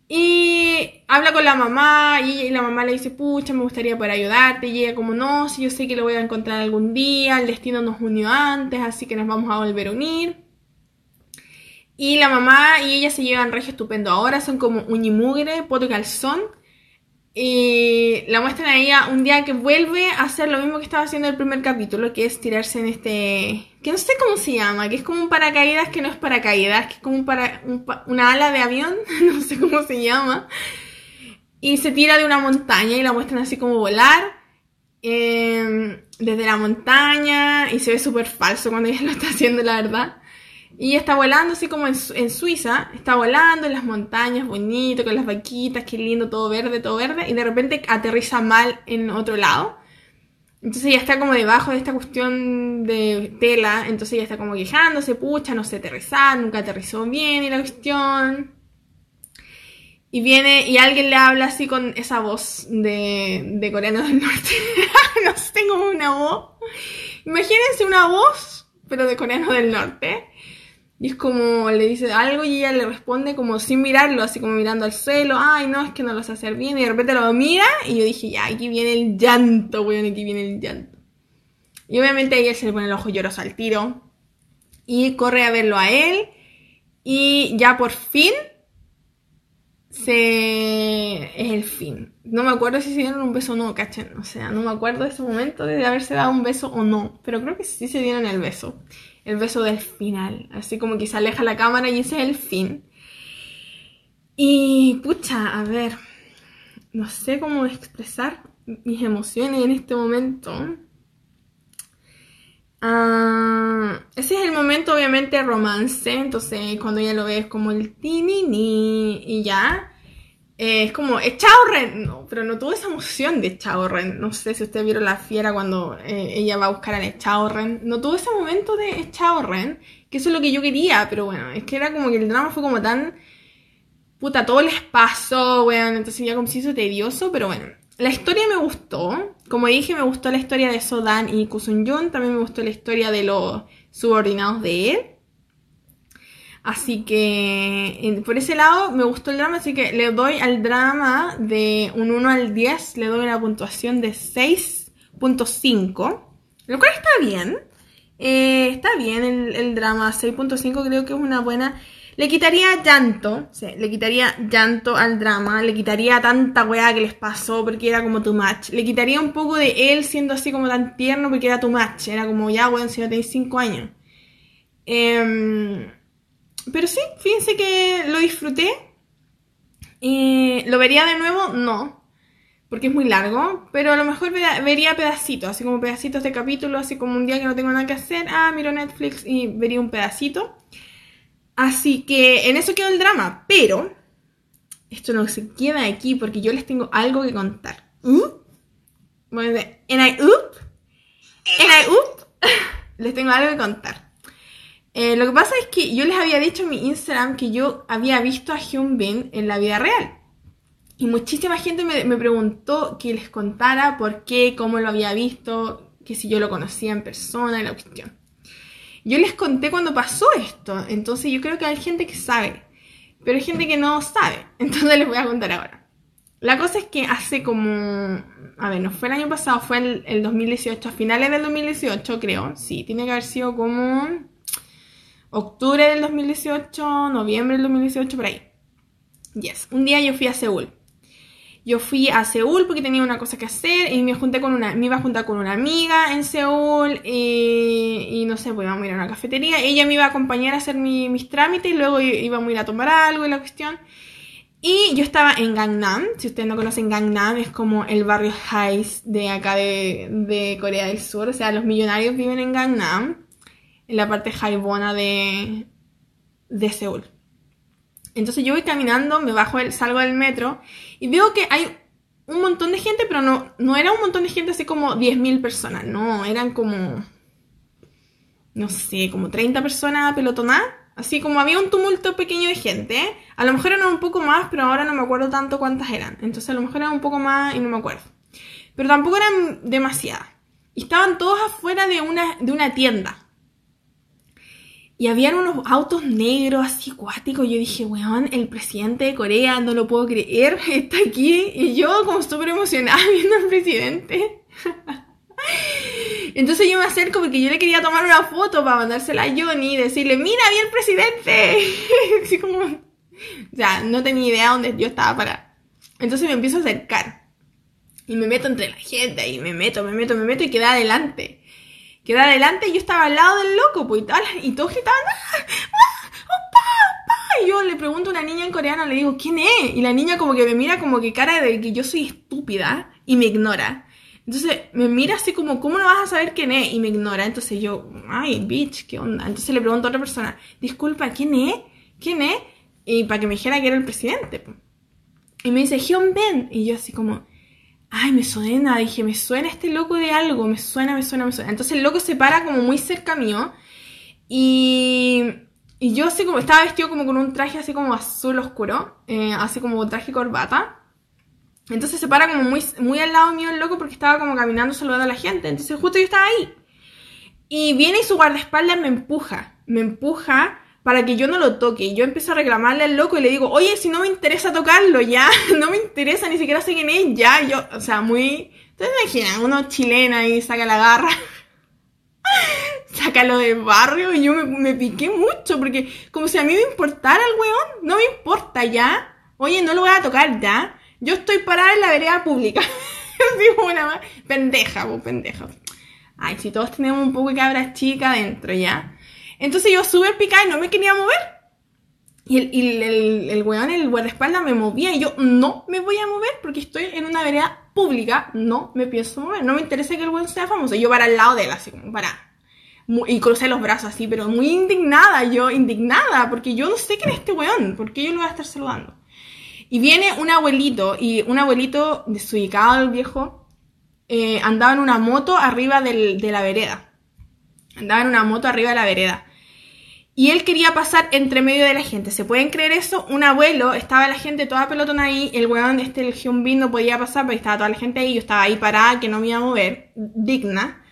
Y habla con la mamá y la mamá le dice, pucha, me gustaría poder ayudarte. Y ella como, no, si yo sé que lo voy a encontrar algún día, el destino nos unió antes, así que nos vamos a volver a unir. Y la mamá y ella se llevan regio estupendo. Ahora son como uñimugre, poto calzón. Y la muestran a ella un día que vuelve a hacer lo mismo que estaba haciendo en el primer capítulo, que es tirarse en este... que no sé cómo se llama, que es como un paracaídas que no es paracaídas, que es como un para, una ala de avión, no sé cómo se llama. Y se tira de una montaña y la muestran así como volar eh, desde la montaña y se ve súper falso cuando ella lo está haciendo, la verdad. Y está volando así como en, Suiza, está volando en las montañas, bonito, con las vaquitas, qué lindo, todo verde, todo verde, y de repente aterriza mal en otro lado. Entonces ya está como debajo de esta cuestión de tela, entonces ya está como quejándose, pucha, no sé aterrizar, nunca aterrizó bien y la cuestión. Y viene y alguien le habla así con esa voz de, coreano del norte. no sé, tengo una voz. Imagínense una voz, pero de coreano del norte. Y es como le dice algo y ella le responde como sin mirarlo, así como mirando al suelo. Ay, no, es que no lo sé hacer bien. Y de repente lo mira y yo dije, ya, aquí viene el llanto, weón, aquí viene el llanto. Y obviamente ella se le pone el ojo lloroso al tiro. Y corre a verlo a él. Y ya por fin se... es el fin. No me acuerdo si se dieron un beso o no, ¿cachen? O sea, no me acuerdo de ese momento de haberse dado un beso o no. Pero creo que sí se dieron el beso el beso del final, así como que se aleja la cámara y ese es el fin. Y pucha, a ver, no sé cómo expresar mis emociones en este momento. Ah, ese es el momento obviamente romance, entonces cuando ella lo ve es como el ni y ya. Eh, es como, es Chao Ren, no, pero no tuvo esa emoción de Chao Ren. No sé si ustedes vieron la fiera cuando eh, ella va a buscar a Chao Ren. No tuvo ese momento de Chao Ren, que eso es lo que yo quería, pero bueno, es que era como que el drama fue como tan. Puta, todo les pasó, weón, entonces ya como se hizo tedioso, pero bueno. La historia me gustó. Como dije, me gustó la historia de Sodan y Kusun Jun. También me gustó la historia de los subordinados de él. Así que por ese lado me gustó el drama, así que le doy al drama de un 1 al 10, le doy una puntuación de 6.5, lo cual está bien. Eh, está bien el, drama, 6.5 creo que es una buena... Le quitaría llanto, le quitaría llanto al drama, le quitaría tanta weá que les pasó porque era como too much. Le quitaría un poco de él siendo así como tan tierno porque era too much. Era como ya, weón, si no tenéis 5 años. Eh, pero sí, fíjense que lo disfruté. y ¿Lo vería de nuevo? No. Porque es muy largo. Pero a lo mejor vería pedacitos. Así como pedacitos de capítulos. Así como un día que no tengo nada que hacer. Ah, miro Netflix y vería un pedacito. Así que en eso quedó el drama. Pero. Esto no se queda aquí porque yo les tengo algo que contar. Bueno, en I up. En I up. les tengo algo que contar. Eh, lo que pasa es que yo les había dicho en mi Instagram que yo había visto a Hyun Bin en la vida real. Y muchísima gente me, preguntó que les contara por qué, cómo lo había visto, que si yo lo conocía en persona, la cuestión. Yo les conté cuando pasó esto, entonces yo creo que hay gente que sabe, pero hay gente que no sabe, entonces les voy a contar ahora. La cosa es que hace como, a ver, no fue el año pasado, fue el, el 2018, a finales del 2018 creo, sí, tiene que haber sido como octubre del 2018, noviembre del 2018, por ahí. Yes, un día yo fui a Seúl. Yo fui a Seúl porque tenía una cosa que hacer y me junté con una, me iba a juntar con una amiga en Seúl y, no sé, pues íbamos a ir a una cafetería. Ella me iba a acompañar a hacer mis trámites y luego íbamos a ir a tomar algo y la cuestión. Y yo estaba en Gangnam, si ustedes no conocen Gangnam, es como el barrio Heights de acá de, de Corea del Sur, o sea, los millonarios viven en Gangnam en la parte jaibona de, de Seúl. Entonces yo voy caminando, me bajo, el, salgo del metro y veo que hay un montón de gente, pero no, no era un montón de gente así como 10.000 personas, no, eran como, no sé, como 30 personas pelotonadas. Así como había un tumulto pequeño de gente, a lo mejor eran un poco más, pero ahora no me acuerdo tanto cuántas eran. Entonces a lo mejor eran un poco más y no me acuerdo. Pero tampoco eran demasiadas. Y estaban todos afuera de una, de una tienda. Y habían unos autos negros así cuáticos. Yo dije, weón, el presidente de Corea, no lo puedo creer, está aquí. Y yo como súper emocionada viendo al presidente. Entonces yo me acerco porque yo le quería tomar una foto para mandársela a Johnny y decirle, mira, vi el presidente. Así como, o sea, no tenía idea dónde yo estaba para. Entonces me empiezo a acercar. Y me meto entre la gente y me meto, me meto, me meto y queda adelante. Queda adelante y yo estaba al lado del loco, pues, y, tal, y todos gritaban, ¡Ah! ¡Ah! ¡Opa! ¡Opa! Y yo le pregunto a una niña en coreano, le digo, ¿quién es? Y la niña como que me mira como que cara de que yo soy estúpida y me ignora. Entonces me mira así como, ¿cómo no vas a saber quién es? Y me ignora. Entonces yo, ay, bitch, ¿qué onda? Entonces le pregunto a otra persona, disculpa, ¿quién es? ¿Quién es? Y para que me dijera que era el presidente. Y me dice, Hyun Ben. Y yo así como, ay, me suena, dije, me suena este loco de algo, me suena, me suena, me suena. Entonces el loco se para como muy cerca mío y, y yo así como, estaba vestido como con un traje así como azul oscuro, eh, así como traje corbata. Entonces se para como muy, muy al lado mío el loco porque estaba como caminando saludando a la gente. Entonces justo yo estaba ahí. Y viene y su guardaespaldas me empuja, me empuja para que yo no lo toque. Y yo empiezo a reclamarle al loco y le digo, oye, si no me interesa tocarlo, ya, no me interesa, ni siquiera sé quién es, ya, yo, o sea, muy... Entonces imagina, uno chilena y saca la garra, saca lo de barrio y yo me, piqué mucho, porque como si a mí me importara el weón, no me importa, ya. Oye, no lo voy a tocar, ya. Yo estoy parada en la vereda pública. Una pendeja, vos, pendeja. Ay, si todos tenemos un poco de cabra chica adentro, ya. Entonces yo súper picada y no me quería mover. Y el, y el, el, weón, el guardaespaldas, me movía y yo no me voy a mover porque estoy en una vereda pública, no me pienso mover. No me interesa que el weón sea famoso. Yo para al lado de él, así como para. Y crucé los brazos así, pero muy indignada, yo indignada, porque yo no sé quién es este weón, porque yo lo voy a estar saludando. Y viene un abuelito, y un abuelito desubicado, el viejo, eh, andaba en una moto arriba del, de la vereda. Andaba en una moto arriba de la vereda. Y él quería pasar entre medio de la gente. ¿Se pueden creer eso? Un abuelo, estaba la gente toda pelotona ahí, el weón, este, el Hyunbin no podía pasar porque estaba toda la gente ahí, yo estaba ahí parada, que no me iba a mover, digna,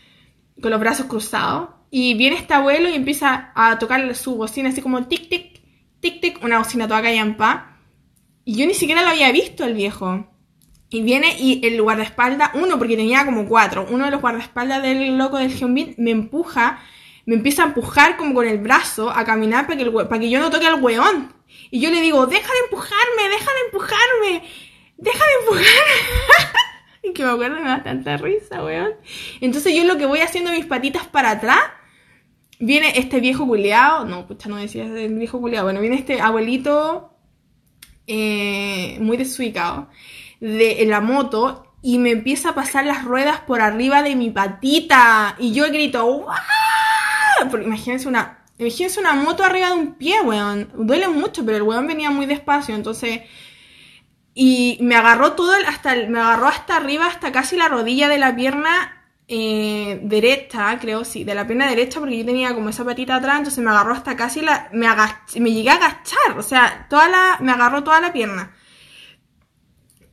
con los brazos cruzados. Y viene este abuelo y empieza a tocar su bocina así como tic, tic, tic, tic, una bocina toda callampa. Y yo ni siquiera lo había visto el viejo. Y viene y el guardaespaldas, uno, porque tenía como cuatro, uno de los guardaespaldas del loco del Hyunbin me empuja me empieza a empujar como con el brazo a caminar para que, para que yo no toque al weón. Y yo le digo, deja de empujarme, deja de empujarme, deja de empujarme. y que me acuerdo me da tanta risa, weón. Entonces yo lo que voy haciendo mis patitas para atrás, viene este viejo culeado, no, pucha, no decía el viejo culeado, bueno, viene este abuelito eh, muy desubicado de la moto y me empieza a pasar las ruedas por arriba de mi patita. Y yo grito, ¡Wow! Imagínense una, imagínense una moto arriba de un pie, weón. Duele mucho, pero el weón venía muy despacio, entonces... Y me agarró todo, hasta, me agarró hasta arriba, hasta casi la rodilla de la pierna eh, derecha, creo, sí, de la pierna derecha, porque yo tenía como esa patita atrás, entonces me agarró hasta casi la, me, me llegué a agachar, o sea, toda la, me agarró toda la pierna.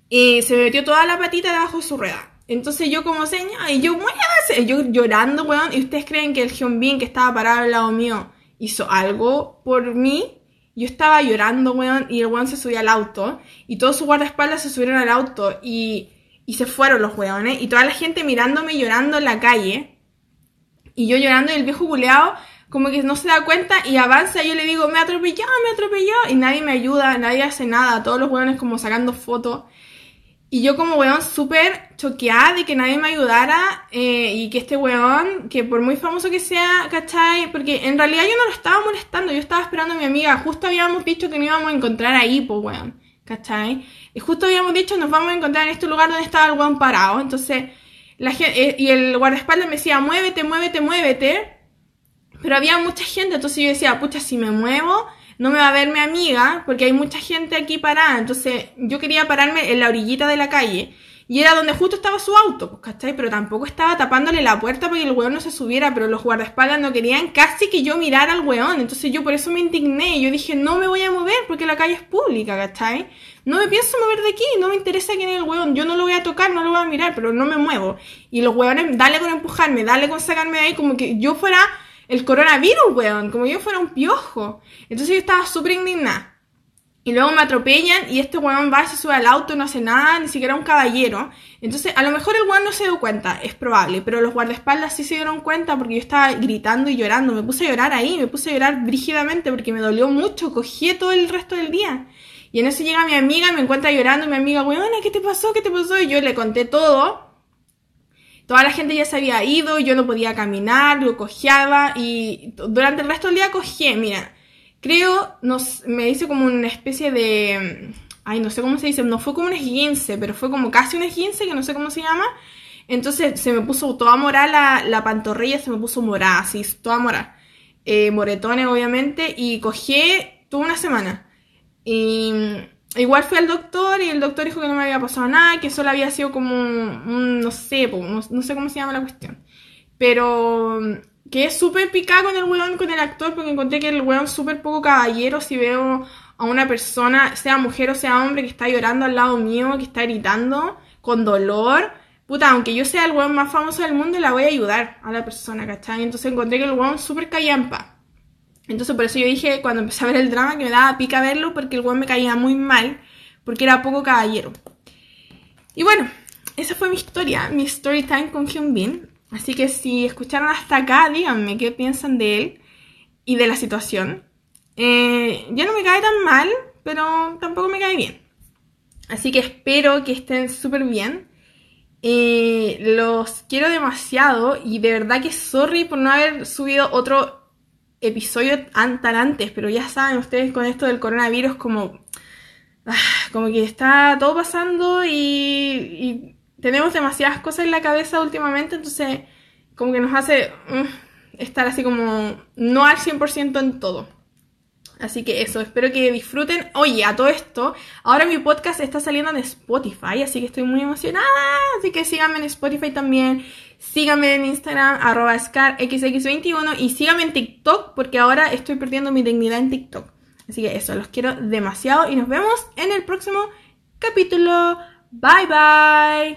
Y se me metió toda la patita debajo de su rueda. Entonces yo como seña, y yo, muévase, yo llorando, weón, y ustedes creen que el Hyunbin que estaba parado al lado mío hizo algo por mí. Yo estaba llorando, weón, y el weón se subió al auto, y todos sus guardaespaldas se subieron al auto, y, y se fueron los weones, y toda la gente mirándome llorando en la calle, y yo llorando, y el viejo culeado como que no se da cuenta y avanza, y yo le digo, me atropelló, me atropelló, y nadie me ayuda, nadie hace nada, todos los weones como sacando fotos. Y yo como weón súper choqueada de que nadie me ayudara eh, y que este weón, que por muy famoso que sea, ¿cachai? Porque en realidad yo no lo estaba molestando, yo estaba esperando a mi amiga, justo habíamos dicho que nos íbamos a encontrar ahí, pues weón, ¿cachai? Y justo habíamos dicho nos vamos a encontrar en este lugar donde estaba el weón parado, entonces, la gente, eh, y el guardaespaldas me decía, muévete, muévete, muévete, pero había mucha gente, entonces yo decía, pucha, si me muevo no me va a ver mi amiga porque hay mucha gente aquí parada. Entonces yo quería pararme en la orillita de la calle. Y era donde justo estaba su auto, pues, ¿cachai? Pero tampoco estaba tapándole la puerta para que el weón no se subiera, pero los guardaespaldas no querían casi que yo mirara al weón. Entonces yo por eso me indigné. Yo dije, no me voy a mover porque la calle es pública, ¿cachai? No me pienso mover de aquí, no me interesa quién es el weón. Yo no lo voy a tocar, no lo voy a mirar, pero no me muevo. Y los weones, dale con empujarme, dale con sacarme de ahí, como que yo fuera el coronavirus, weón, como yo fuera un piojo. Entonces yo estaba súper indignada. Y luego me atropellan y este weón va, se sube al auto, no hace nada, ni siquiera un caballero. Entonces, a lo mejor el weón no se dio cuenta, es probable, pero los guardaespaldas sí se dieron cuenta porque yo estaba gritando y llorando. Me puse a llorar ahí, me puse a llorar brígidamente porque me dolió mucho, cogí todo el resto del día. Y en eso llega mi amiga me encuentra llorando y mi amiga, weón, ¿qué te pasó? ¿Qué te pasó? Y yo le conté todo. Toda la gente ya se había ido, yo no podía caminar, lo cojeaba y durante el resto del día cogí, mira Creo, nos, me dice como una especie de... Ay, no sé cómo se dice, no fue como un esguince, pero fue como casi un esguince, que no sé cómo se llama. Entonces se me puso toda morada la, pantorrilla, se me puso morada, así, toda morada. Eh, moretones, obviamente, y cogí toda una semana. Y igual fui al doctor y el doctor dijo que no me había pasado nada, que solo había sido como un, no sé, no, sé cómo se llama la cuestión. Pero que es súper picada con el weón, con el actor, porque encontré que el weón súper poco caballero si veo a una persona, sea mujer o sea hombre, que está llorando al lado mío, que está gritando con dolor. Puta, aunque yo sea el weón más famoso del mundo, la voy a ayudar a la persona, ¿cachai? Entonces encontré que el weón súper callampa. Entonces por eso yo dije, cuando empecé a ver el drama, que me daba pica verlo, porque el weón me caía muy mal, porque era poco caballero. Y bueno, esa fue mi historia, mi story time con Hyun Bin. Así que si escucharon hasta acá, díganme qué piensan de él y de la situación. Eh, ya no me cae tan mal, pero tampoco me cae bien. Así que espero que estén súper bien. Eh, los quiero demasiado y de verdad que sorry por no haber subido otro episodio tan, antes, pero ya saben ustedes con esto del coronavirus como, ah, como que está todo pasando y tenemos demasiadas cosas en la cabeza últimamente, entonces como que nos hace mm, estar así como no al 100% en todo. Así que eso, espero que disfruten. Oye, a todo esto, ahora mi podcast está saliendo en Spotify, así que estoy muy emocionada. Así que síganme en Spotify también. Síganme en Instagram, arroba scarxx21 y síganme en TikTok porque ahora estoy perdiendo mi dignidad en TikTok. Así que eso, los quiero demasiado y nos vemos en el próximo capítulo. Bye bye.